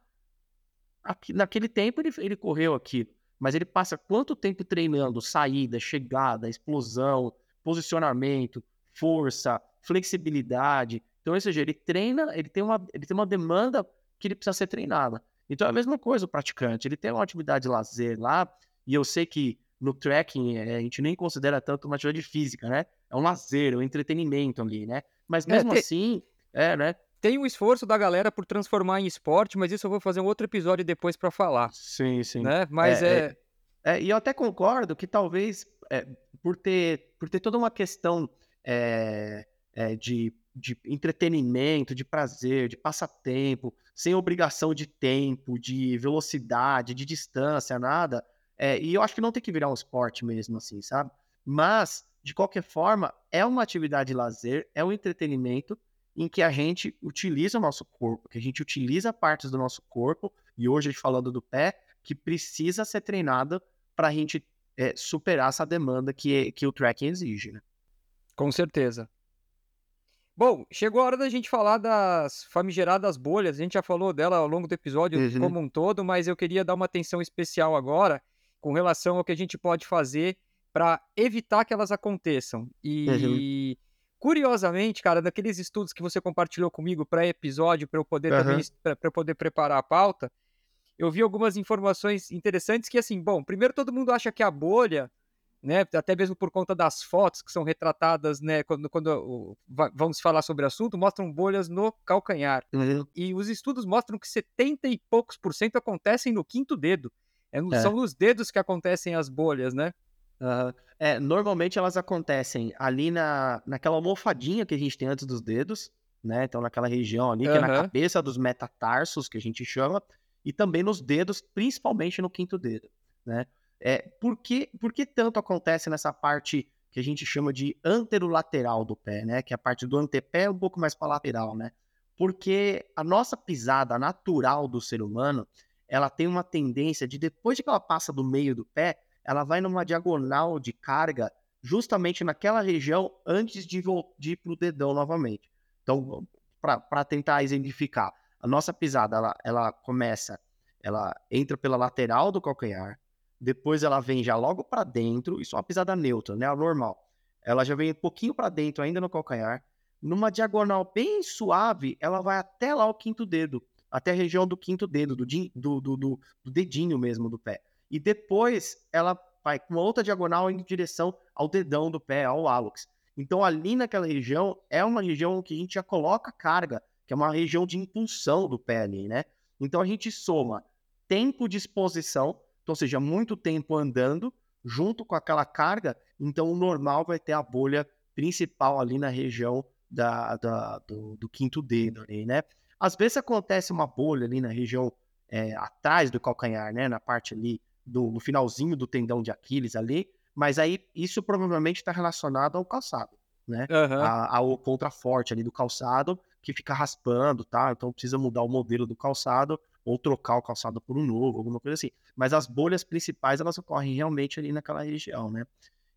Aqui, naquele tempo ele, ele correu aqui. Mas ele passa quanto tempo treinando saída, chegada, explosão, posicionamento, força, flexibilidade. Então, ou seja, ele treina, ele tem uma, ele tem uma demanda que ele precisa ser treinada. Então é a mesma coisa o praticante. Ele tem uma atividade de lazer lá, e eu sei que no trekking, é, a gente nem considera tanto uma atividade física, né? É um lazer, um entretenimento ali, né? Mas é, mesmo é, assim, é, né? Tem o esforço da galera por transformar em esporte, mas isso eu vou fazer um outro episódio depois para falar. Sim, sim. Né? Mas é, é... é, é... E eu até concordo que talvez, por, ter, por ter toda uma questão de, de entretenimento, de prazer, de passatempo, sem obrigação de tempo, de velocidade, de distância, nada é, e eu acho que não tem que virar um esporte mesmo, assim, sabe? Mas, de qualquer forma, é uma atividade de lazer, é um entretenimento em que a gente utiliza o nosso corpo, que a gente utiliza partes do nosso corpo, e hoje falando do pé, que precisa ser treinada para a gente é, superar essa demanda que, que o tracking exige, né? Com certeza. Bom, chegou a hora da gente falar das famigeradas bolhas. A gente já falou dela ao longo do episódio uhum. como um todo, mas eu queria dar uma atenção especial agora com relação ao que a gente pode fazer para evitar que elas aconteçam. E uhum. Curiosamente, cara, daqueles estudos que você compartilhou comigo pré-episódio para eu poder uhum. também para poder preparar a pauta, eu vi algumas informações interessantes que assim, bom, primeiro todo mundo acha que a bolha né, até mesmo por conta das fotos que são retratadas, né, quando, quando vamos falar sobre o assunto, mostram bolhas no calcanhar. Uhum. E os estudos mostram que 70 e poucos por cento acontecem no quinto dedo. É, é. São nos dedos que acontecem as bolhas, né? É, normalmente elas acontecem ali na, naquela almofadinha que a gente tem antes dos dedos, né? Então, naquela região ali, que uhum. é na cabeça dos metatarsos, que a gente chama, e também nos dedos, principalmente no quinto dedo, né? É, por, que, por que tanto acontece nessa parte que a gente chama de anterolateral do pé, né? Que é a parte do antepé é um pouco mais para lateral, né? Porque a nossa pisada natural do ser humano, ela tem uma tendência de, depois de que ela passa do meio do pé, ela vai numa diagonal de carga justamente naquela região antes de, de ir para o dedão novamente. Então, para tentar exemplificar, a nossa pisada ela, ela começa, ela entra pela lateral do calcanhar, depois ela vem já logo para dentro, isso é uma pisada neutra, né, a normal. Ela já vem um pouquinho para dentro ainda no calcanhar, numa diagonal bem suave, ela vai até lá o quinto dedo, até a região do quinto dedo, do, do, do, do, dedinho mesmo do pé. E depois ela vai com outra diagonal em direção ao dedão do pé, ao hálux. Então ali naquela região é uma região que a gente já coloca carga, que é uma região de impulsão do pé ali, né? Então a gente soma tempo de exposição, então, ou seja, muito tempo andando, junto com aquela carga, então o normal vai ter a bolha principal ali na região da, da do, do, quinto dedo ali, né? Às vezes acontece uma bolha ali na região é, atrás do calcanhar, né? Na parte ali do no finalzinho do tendão de Aquiles ali, mas aí isso provavelmente está relacionado ao calçado, né? Uhum. A, ao contraforte ali do calçado que fica raspando, tá? Então precisa mudar o modelo do calçado ou trocar o calçado por um novo, alguma coisa assim. Mas as bolhas principais elas ocorrem realmente ali naquela região, né?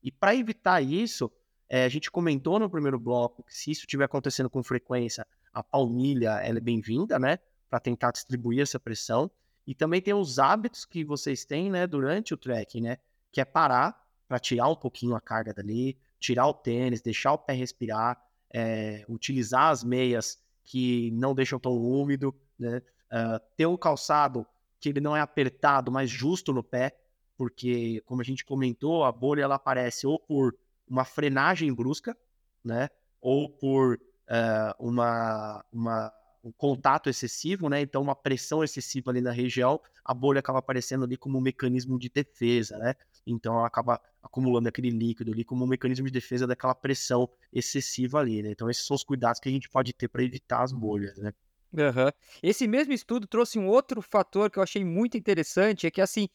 E para evitar isso, é, a gente comentou no primeiro bloco que se isso estiver acontecendo com frequência, a palmilha ela é bem-vinda, né? Para tentar distribuir essa pressão. E também tem os hábitos que vocês têm, né, durante o trekking, né? Que é parar para tirar um pouquinho a carga dali, tirar o tênis, deixar o pé respirar, é, utilizar as meias que não deixam tão úmido, né? Uh, ter um calçado que ele não é apertado, mas justo no pé, porque, como a gente comentou, a bolha ela aparece ou por uma frenagem brusca, né? Ou por uh, uma, uma, um contato excessivo, né? Então, uma pressão excessiva ali na região, a bolha acaba aparecendo ali como um mecanismo de defesa, né? Então, ela acaba acumulando aquele líquido ali como um mecanismo de defesa daquela pressão excessiva ali, né? Então, esses são os cuidados que a gente pode ter para evitar as bolhas, né? Uhum. Esse mesmo estudo trouxe um outro fator que eu achei muito interessante, é que assim,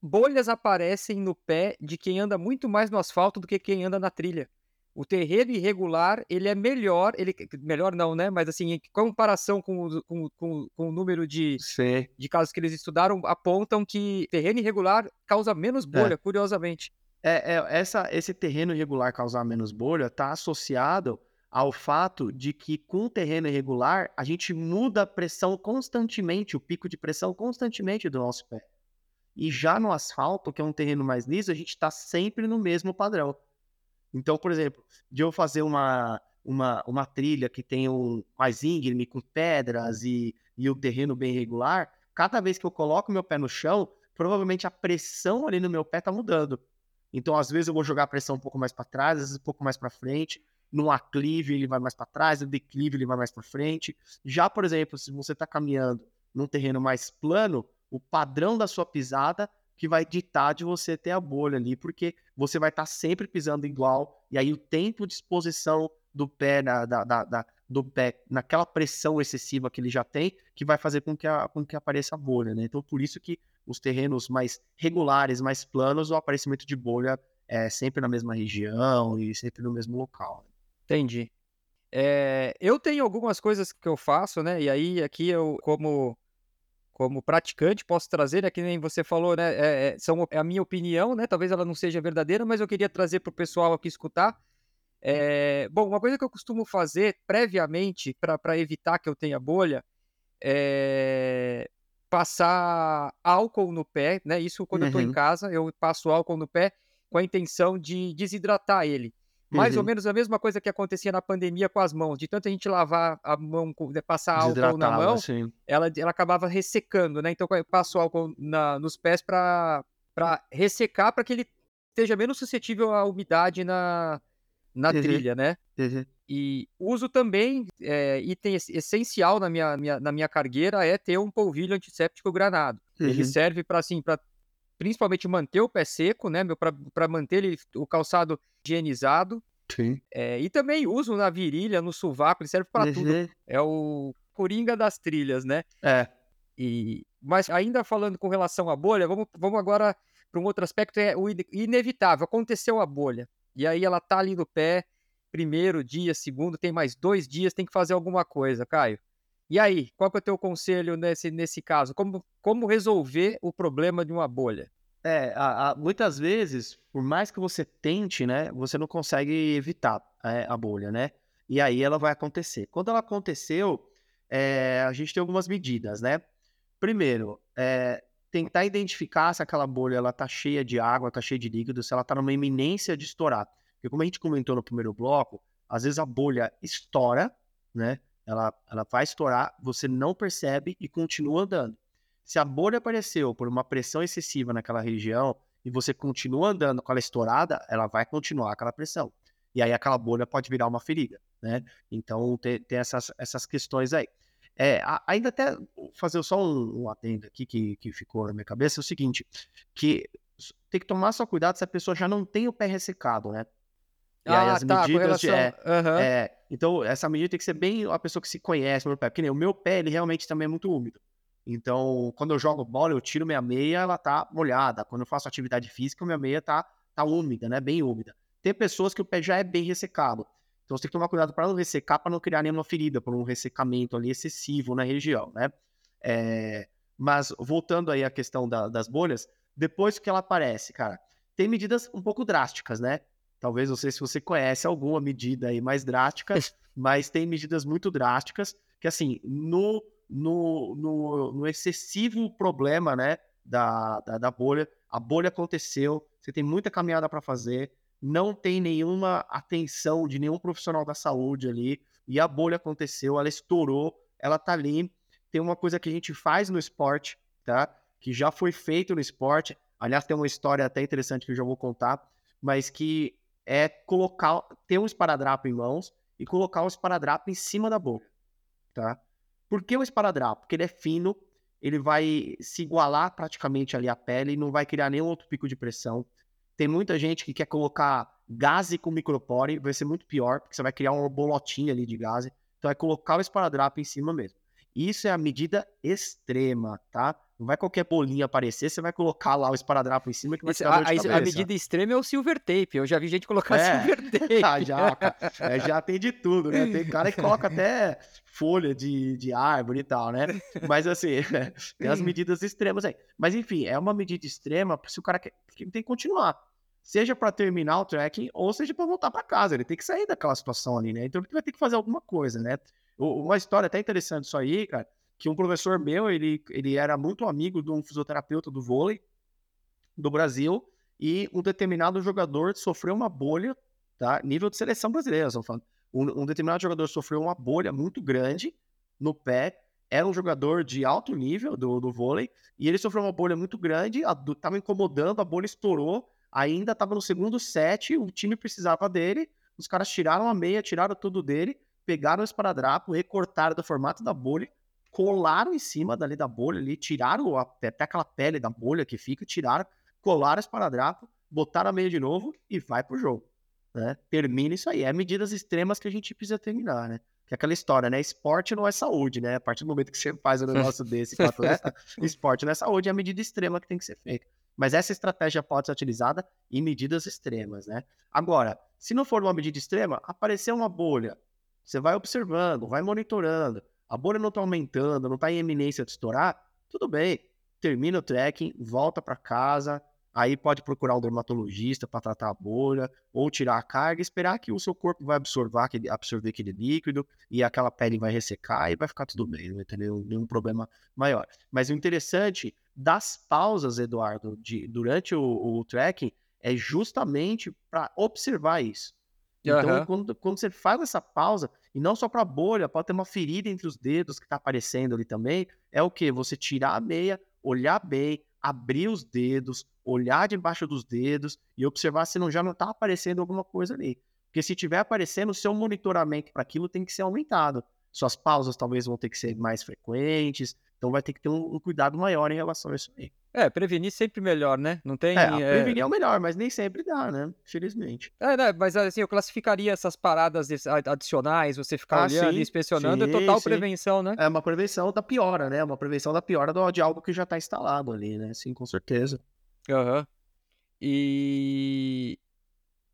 bolhas aparecem no pé de quem anda muito mais no asfalto do que quem anda na trilha. O terreno irregular, ele é melhor, ele melhor não, né? Mas assim, em comparação com o, com, com, com o número de, de casos que eles estudaram, apontam que terreno irregular causa menos é. bolha, é. curiosamente. É, é, essa, esse terreno irregular causar menos bolha está associado ao fato de que com o terreno irregular a gente muda a pressão constantemente, o pico de pressão constantemente do nosso pé. E já no asfalto, que é um terreno mais liso, a gente está sempre no mesmo padrão. Então, por exemplo, de eu fazer uma, uma, uma trilha que tem um mais íngreme, com pedras e, e o terreno bem irregular, cada vez que eu coloco meu pé no chão, provavelmente a pressão ali no meu pé está mudando. Então, às vezes eu vou jogar a pressão um pouco mais para trás, às vezes um pouco mais para frente no aclive ele vai mais para trás, no declive ele vai mais para frente. Já, por exemplo, se você está caminhando num terreno mais plano, o padrão da sua pisada que vai ditar de você ter a bolha ali, porque você vai estar tá sempre pisando igual, e aí o tempo de exposição do pé, da, da, da, do pé naquela pressão excessiva que ele já tem, que vai fazer com que, a, com que apareça a bolha, né? Então, por isso que os terrenos mais regulares, mais planos, o aparecimento de bolha é sempre na mesma região e sempre no mesmo local. Entendi. É, eu tenho algumas coisas que eu faço, né? E aí aqui eu, como como praticante, posso trazer, né, que nem você falou, né? É, é, são, é a minha opinião, né? Talvez ela não seja verdadeira, mas eu queria trazer para o pessoal aqui escutar. É, bom, uma coisa que eu costumo fazer previamente para evitar que eu tenha bolha é passar álcool no pé, né? Isso quando uhum. eu estou em casa, eu passo álcool no pé com a intenção de desidratar ele. Mais uhum. ou menos a mesma coisa que acontecia na pandemia com as mãos. De tanto a gente lavar a mão, né, passar álcool na mão, ela, ela acabava ressecando, né? Então eu passo álcool na, nos pés para ressecar, para que ele esteja menos suscetível à umidade na, na uhum. trilha, né? Uhum. E uso também, é, item essencial na minha, minha, na minha cargueira é ter um polvilho antisséptico granado. Ele uhum. serve para assim, para principalmente manter o pé seco, né, para manter ele, o calçado higienizado. Sim. É, e também uso na virilha, no sovaco, ele serve para tudo. Uhum. É o coringa das trilhas, né? É. E, mas ainda falando com relação à bolha, vamos, vamos agora para um outro aspecto, é o inevitável. Aconteceu a bolha, e aí ela tá ali no pé, primeiro dia, segundo, tem mais dois dias, tem que fazer alguma coisa, Caio. E aí, qual que é o teu conselho nesse, nesse caso? Como, como resolver o problema de uma bolha? É, a- a- muitas vezes, por mais que você tente, né, você não consegue evitar é, a bolha, né? E aí ela vai acontecer. Quando ela aconteceu, é, a gente tem algumas medidas, né? Primeiro, é, tentar identificar se aquela bolha ela tá cheia de água, tá cheia de líquido, se ela tá numa iminência de estourar. Porque como a gente comentou no primeiro bloco, às vezes a bolha estoura, né? Ela, ela vai estourar, você não percebe e continua andando. Se a bolha apareceu por uma pressão excessiva naquela região e você continua andando com ela estourada, ela vai continuar aquela pressão. E aí aquela bolha pode virar uma ferida, né? Então tem, tem essas, essas questões aí. É, ainda até fazer só um, um aqui que, que ficou na minha cabeça é o seguinte, que tem que tomar só cuidado se a pessoa já não tem o pé ressecado, né? E aí as tá, medidas de- relação... é, Aham. é, então, essa medida tem que ser bem a pessoa que se conhece no pé. Porque nem o meu pé, ele realmente também é muito úmido. Então, quando eu jogo bola, eu tiro minha meia, ela tá molhada. Quando eu faço atividade física, minha meia tá, tá úmida, né? Bem úmida. Tem pessoas que o pé já é bem ressecado. Então, você tem que tomar cuidado para não ressecar, para não criar nenhuma ferida, por um ressecamento ali excessivo na região, né? É, mas, voltando aí à questão da- das bolhas, depois que ela aparece, cara, tem medidas um pouco drásticas, né? Talvez, não sei se você conhece alguma medida aí mais drástica, mas tem medidas muito drásticas que, assim, no, no, no, no excessivo problema, né, da, da, da bolha, a bolha aconteceu, você tem muita caminhada para fazer, não tem nenhuma atenção de nenhum profissional da saúde ali, e a bolha aconteceu, ela estourou, ela tá ali. Tem uma coisa que a gente faz no esporte, tá? Que já foi feito no esporte. Aliás, tem uma história até interessante que eu já vou contar, mas que é colocar, ter um esparadrapo em mãos e colocar o esparadrapo em cima da bolha, tá? Por que o esparadrapo? Porque ele é fino, ele vai se igualar praticamente ali à pele e não vai criar nenhum outro pico de pressão. Tem muita gente que quer colocar gase com micropore, vai ser muito pior, porque você vai criar uma bolotinha ali de gase. Então é colocar o esparadrapo em cima mesmo. Isso é a medida extrema, tá? Não vai qualquer bolinha aparecer, você vai colocar lá o esparadrapo em cima que vai dar a, a- a medida extrema é o silver tape. Eu já vi gente colocar É. silver tape. Ah, já, cara. É, já tem de tudo, né? Tem cara que coloca até folha de, de árvore e tal, né? Mas assim, tem as medidas extremas aí. Mas enfim, é uma medida extrema se o cara quer, que tem que continuar. Seja para terminar o trekking ou seja para voltar para casa. Ele tem que sair daquela situação ali, né? Então ele vai ter que fazer alguma coisa, né? Uma história até interessante isso aí, cara, que um professor meu, ele, ele era muito amigo de um fisioterapeuta do vôlei do Brasil e um determinado jogador sofreu uma bolha, tá? Nível de seleção brasileira, estamos falando. Um, um determinado jogador sofreu uma bolha muito grande no pé, era um jogador de alto nível do, do vôlei, e ele sofreu uma bolha muito grande, a, do, tava incomodando, a bolha estourou, ainda tava no segundo set, o time precisava dele, os caras tiraram a meia, tiraram tudo dele, pegaram o esparadrapo, recortaram do formato da bolha, colaram em cima dali da bolha ali, tiraram a, até aquela pele da bolha que fica, tiraram, colaram esparadrapo, botaram a meia de novo e vai pro jogo. Né? Termina isso aí. É medidas extremas que a gente precisa terminar, né? Que é aquela história, né? Esporte não é saúde, né? A partir do momento que você faz um negócio desse com o atleta, esporte não é saúde, é a medida extrema que tem que ser feita. Mas essa estratégia pode ser utilizada em medidas extremas, né? Agora, se não for uma medida extrema, apareceu uma bolha, você vai observando, vai monitorando, a bolha não está aumentando, não está em eminência de estourar, tudo bem, termina o trekking, volta para casa, aí pode procurar um dermatologista para tratar a bolha, ou tirar a carga esperar que o seu corpo vai absorver aquele, absorver aquele líquido e aquela pele vai ressecar e vai ficar tudo bem, não vai ter nenhum, nenhum problema maior. Mas o interessante das pausas, Eduardo, de, durante o, o trekking, é justamente para observar isso. Então, Aham. quando, quando você faz essa pausa, e não só para bolha, pode ter uma ferida entre os dedos que tá aparecendo ali também, é o que? Você tirar a meia, olhar bem, abrir os dedos, olhar debaixo dos dedos e observar se não já não tá aparecendo alguma coisa ali. Porque se tiver aparecendo, o seu monitoramento para aquilo tem que ser aumentado. Suas pausas talvez vão ter que ser mais frequentes, então vai ter que ter um, um cuidado maior em relação a isso aí. É, prevenir sempre melhor, né? Não tem. É, é, prevenir é o melhor, mas nem sempre dá, né? Infelizmente. É, né, mas assim, eu classificaria essas paradas adicionais, você ficar Ah, olhando sim, e inspecionando, é sim, total sim. prevenção, né? É uma prevenção da piora, né? Uma prevenção da piora de algo que já está instalado ali, né? Sim, com certeza. Aham. E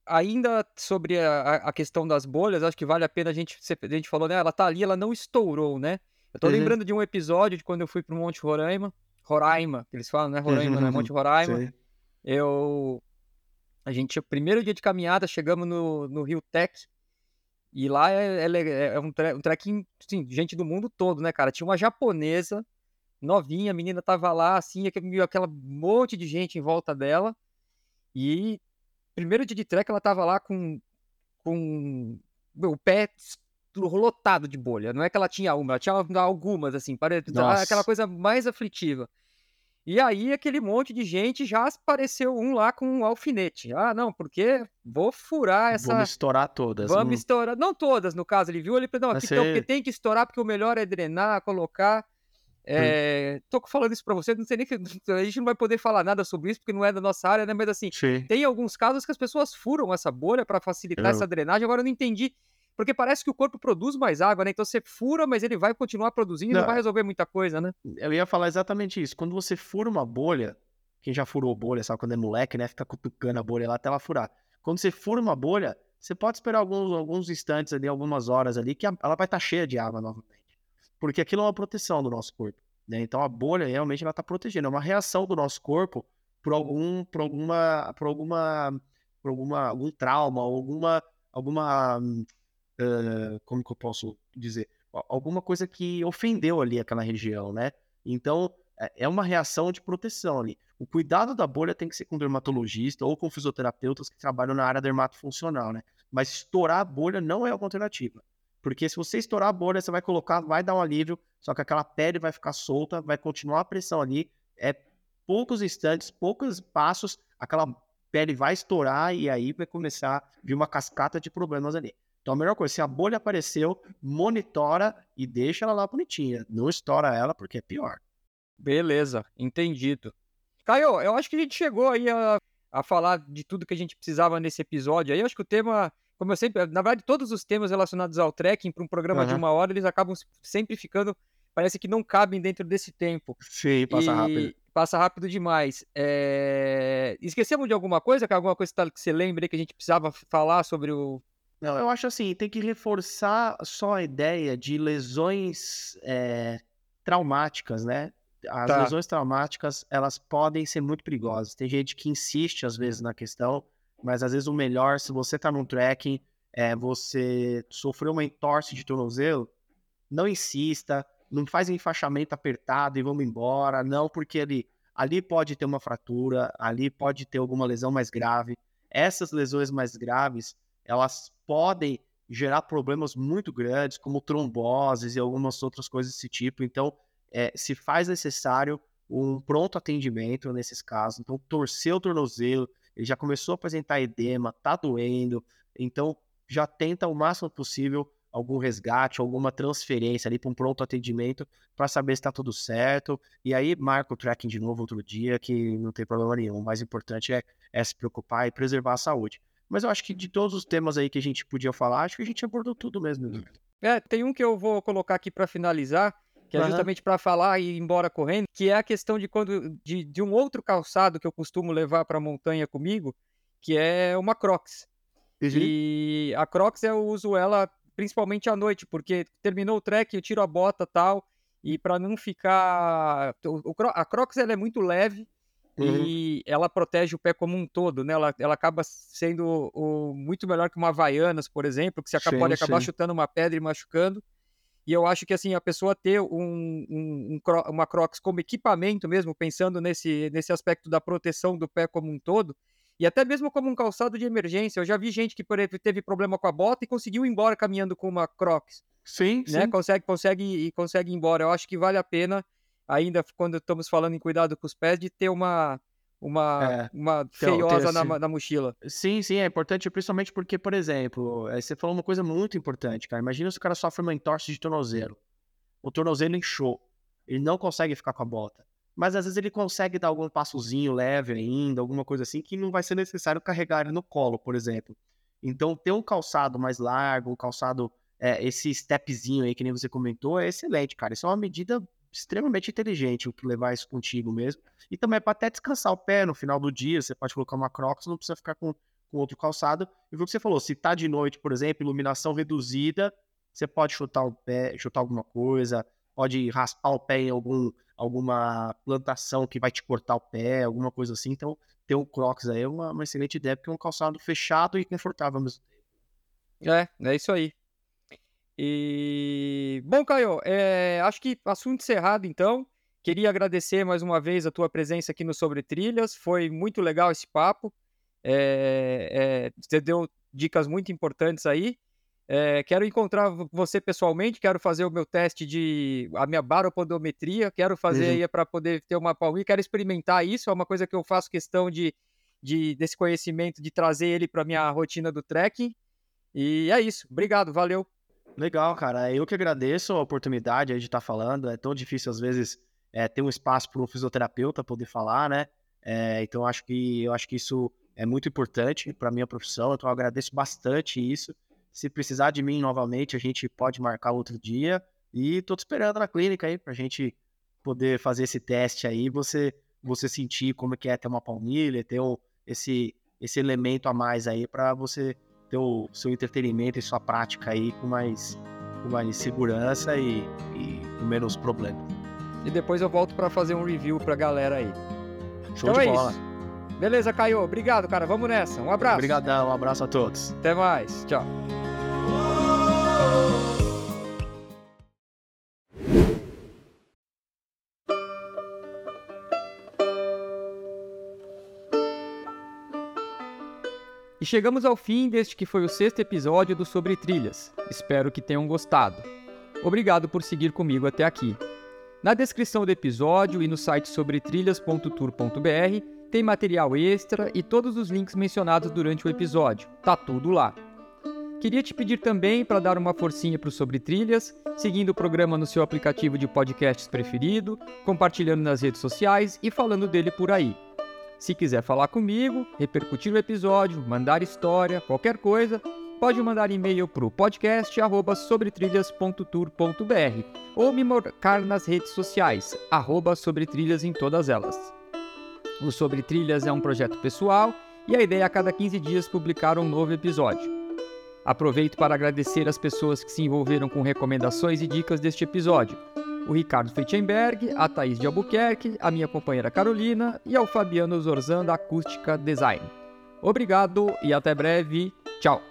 ainda sobre a, a- questão das bolhas, acho que vale a pena a gente. A gente falou, né? Ela tá ali, ela não estourou, né? Eu tô Uhum. lembrando de um episódio de quando eu fui pro Monte Roraima. Roraima, que eles falam, né? Roraima, né? Monte Roraima. Sei. Eu. A gente, o primeiro dia de caminhada, chegamos no, no Rio Tec. E lá é, é, le- é um, tre um trekking, assim, gente do mundo todo, né, cara? Tinha uma japonesa, novinha, a menina tava lá, assim, aquele, aquela monte de gente em volta dela. E primeiro dia de trek, ela tava lá com, com meu, o pé lotado de bolha. Não é que ela tinha uma, ela tinha algumas, assim, pare- Nossa. aquela coisa mais aflitiva. E aí aquele monte de gente já apareceu um lá com um alfinete. Ah, não, porque vou furar essa. Vamos estourar todas. Vamos Hum. estourar. Não todas, no caso, ele viu, ele falou, não, aqui tem, porque tem que estourar, porque o melhor é drenar, colocar. É, Tô falando isso pra você, não sei nem que. A gente não vai poder falar nada sobre isso, porque não é da nossa área, né? Mas assim, Sim. tem alguns casos que as pessoas furam essa bolha pra facilitar Eu- essa drenagem. Agora eu não entendi. Porque parece que o corpo produz mais água, né? Então você fura, mas ele vai continuar produzindo e não Não, vai resolver muita coisa, né? Eu ia falar exatamente isso. Quando você fura uma bolha, quem já furou bolha, sabe quando é moleque, né? Fica cutucando a bolha lá até ela furar. Quando você fura uma bolha, você pode esperar alguns, alguns instantes ali, algumas horas ali, que ela vai estar cheia de água novamente. Porque aquilo é uma proteção do nosso corpo. Né? Então a bolha realmente ela está protegendo. É uma reação do nosso corpo por algum, por alguma, por alguma, por alguma, algum trauma, alguma, alguma, eh, como que eu posso dizer? Al- Alguma coisa que ofendeu ali aquela região, né? Então é- é uma reação de proteção ali. O cuidado da bolha tem que ser com dermatologista ou com fisioterapeutas que trabalham na área dermatofuncional, né? Mas estourar a bolha não é uma alternativa. Porque se você estourar a bolha, você vai colocar, vai dar um alívio, só que aquela pele vai ficar solta, vai continuar a pressão ali. É poucos instantes, poucos passos, aquela pele vai estourar e aí vai começar a vir uma cascata de problemas ali. Então a melhor coisa, se a bolha apareceu, monitora e deixa ela lá bonitinha. Não estoura ela, porque é pior. Beleza, entendido. Caio, eu acho que a gente chegou aí a, a falar de tudo que a gente precisava nesse episódio. Aí eu acho que o tema, como eu sempre, na verdade, todos os temas relacionados ao trekking para um programa de Aham. uma hora, eles acabam sempre ficando, parece que não cabem dentro desse tempo. Sim, passa E rápido. Passa rápido demais. É, Esquecemos de alguma coisa? Que alguma coisa que você lembre que a gente precisava falar sobre o. Não, eu acho assim, tem que reforçar só a ideia de lesões é, traumáticas, né? As Tá. lesões traumáticas, elas podem ser muito perigosas. Tem gente que insiste, às vezes, na questão, mas às vezes o melhor, se você tá num trekking, é você sofreu uma entorse de tornozelo, não insista, não faz enfaixamento apertado e vamos embora, não, porque ali, ali pode ter uma fratura, ali pode ter alguma lesão mais grave. Essas lesões mais graves, elas podem gerar problemas muito grandes, como tromboses e algumas outras coisas desse tipo. Então, é, se faz necessário um pronto atendimento nesses casos. Então, torceu o tornozelo, ele já começou a apresentar edema, tá doendo, então já tenta o máximo possível algum resgate, alguma transferência ali para um pronto atendimento para saber se está tudo certo. E aí marca o tracking de novo outro dia, que não tem problema nenhum. O mais importante é, é se preocupar e preservar a saúde. Mas eu acho que de todos os temas aí que a gente podia falar, acho que a gente abordou tudo mesmo. Eduardo. É, tem um que eu vou colocar aqui para finalizar, que é justamente para falar e ir embora correndo, que é a questão de quando de, de um outro calçado que eu costumo levar para a montanha comigo, que é uma Crocs. E a Crocs eu uso ela principalmente à noite, porque terminou o trek, eu tiro a bota tal, e para não ficar. o- a Crocs ela é muito leve Uhum. e ela protege o pé como um todo, né? Ela, ela acaba sendo o, muito melhor que uma Havaianas, por exemplo, que você acaba- Sim, pode acabar sim. chutando uma pedra e machucando. E eu acho que assim, a pessoa ter um, um- um uma Crocs como equipamento mesmo, pensando nesse, nesse aspecto da proteção do pé como um todo, e até mesmo como um calçado de emergência. Eu já vi gente que, por exemplo, teve problema com a bota e conseguiu ir embora caminhando com uma Crocs, Sim, né? sim. Consegue, consegue consegue ir embora. Eu acho que vale a pena, ainda quando estamos falando em cuidado com os pés, de ter uma uma, É, uma ter feiosa na, na mochila. Sim, sim, é importante, principalmente porque, por exemplo, eh, você falou uma coisa muito importante, cara. Imagina se o cara sofre uma entorse de tornozelo. O tornozelo inchou. Ele não consegue ficar com a bota. Mas às vezes ele consegue dar algum passozinho leve ainda, alguma coisa assim, que não vai ser necessário carregar ele no colo, por exemplo. Então, ter um calçado mais largo, um calçado, eh, esse stepzinho aí, que nem você comentou, é excelente, cara. Isso é uma medida extremamente inteligente, o que levar isso contigo mesmo. E também é para até descansar o pé no final do dia, você pode colocar uma Crocs, não precisa ficar com, com outro calçado. E o que você falou, se tá de noite, por exemplo, iluminação reduzida, você pode chutar o pé, chutar alguma coisa, pode raspar o pé em algum, alguma plantação que vai te cortar o pé, alguma coisa assim. Então, ter um Crocs aí é uma, uma excelente ideia, porque é um calçado fechado e confortável mesmo. É, é isso aí. E bom, Caio, é, acho que assunto encerrado então. Queria agradecer mais uma vez a tua presença aqui no Sobre Trilhas. Foi muito legal esse papo. É, é, você deu dicas muito importantes aí. Quero encontrar você pessoalmente, quero fazer o meu teste de a minha baropodometria, quero fazer uhum. para poder ter uma palminha, quero experimentar isso, é uma coisa que eu faço questão de, de desse conhecimento, de trazer ele para minha rotina do trekking. E é isso. Obrigado, valeu. Legal, cara. Eu que agradeço a oportunidade de estar tá falando. É tão difícil às vezes é, ter um espaço para um fisioterapeuta poder falar, né? É, então acho que eu acho que isso é muito importante para minha profissão. Então agradeço bastante isso. Se precisar de mim novamente, a gente pode marcar outro dia. E tô te esperando na clínica aí pra gente poder fazer esse teste aí, você você sentir como é que é ter uma palmilha, ter esse esse elemento a mais aí para você ter o seu entretenimento e sua prática aí com mais com mais segurança e, e com menos problema. E depois eu volto para fazer um review pra galera aí. Show então de é bola. Isso. Beleza, Caio. Obrigado, cara. Vamos nessa. Um abraço. Obrigadão. Um abraço a todos. Até mais. Tchau. E chegamos ao fim deste que foi o sexto episódio do Sobre Trilhas. Espero que tenham gostado. Obrigado por seguir comigo até aqui. Na descrição do episódio e no site sobretrilhas.tour.br tem material extra e todos os links mencionados durante o episódio. Tá tudo lá. Queria te pedir também para dar uma forcinha para o Sobre Trilhas, seguindo o programa no seu aplicativo de podcasts preferido, compartilhando nas redes sociais e falando dele por aí. Se quiser falar comigo, repercutir o episódio, mandar história, qualquer coisa, pode mandar e-mail para o podcast sobretrilhas.tour.br ou me marcar nas redes sociais, arroba sobretrilhas em todas elas. O Sobre Trilhas é um projeto pessoal e a ideia é a cada 15 dias publicar um novo episódio. Aproveito para agradecer as pessoas que se envolveram com recomendações e dicas deste episódio. O Ricardo Feitzenberg, a Thaís de Albuquerque, a minha companheira Carolina e ao Fabiano Zorzan da Acústica Design. Obrigado e até breve. Tchau!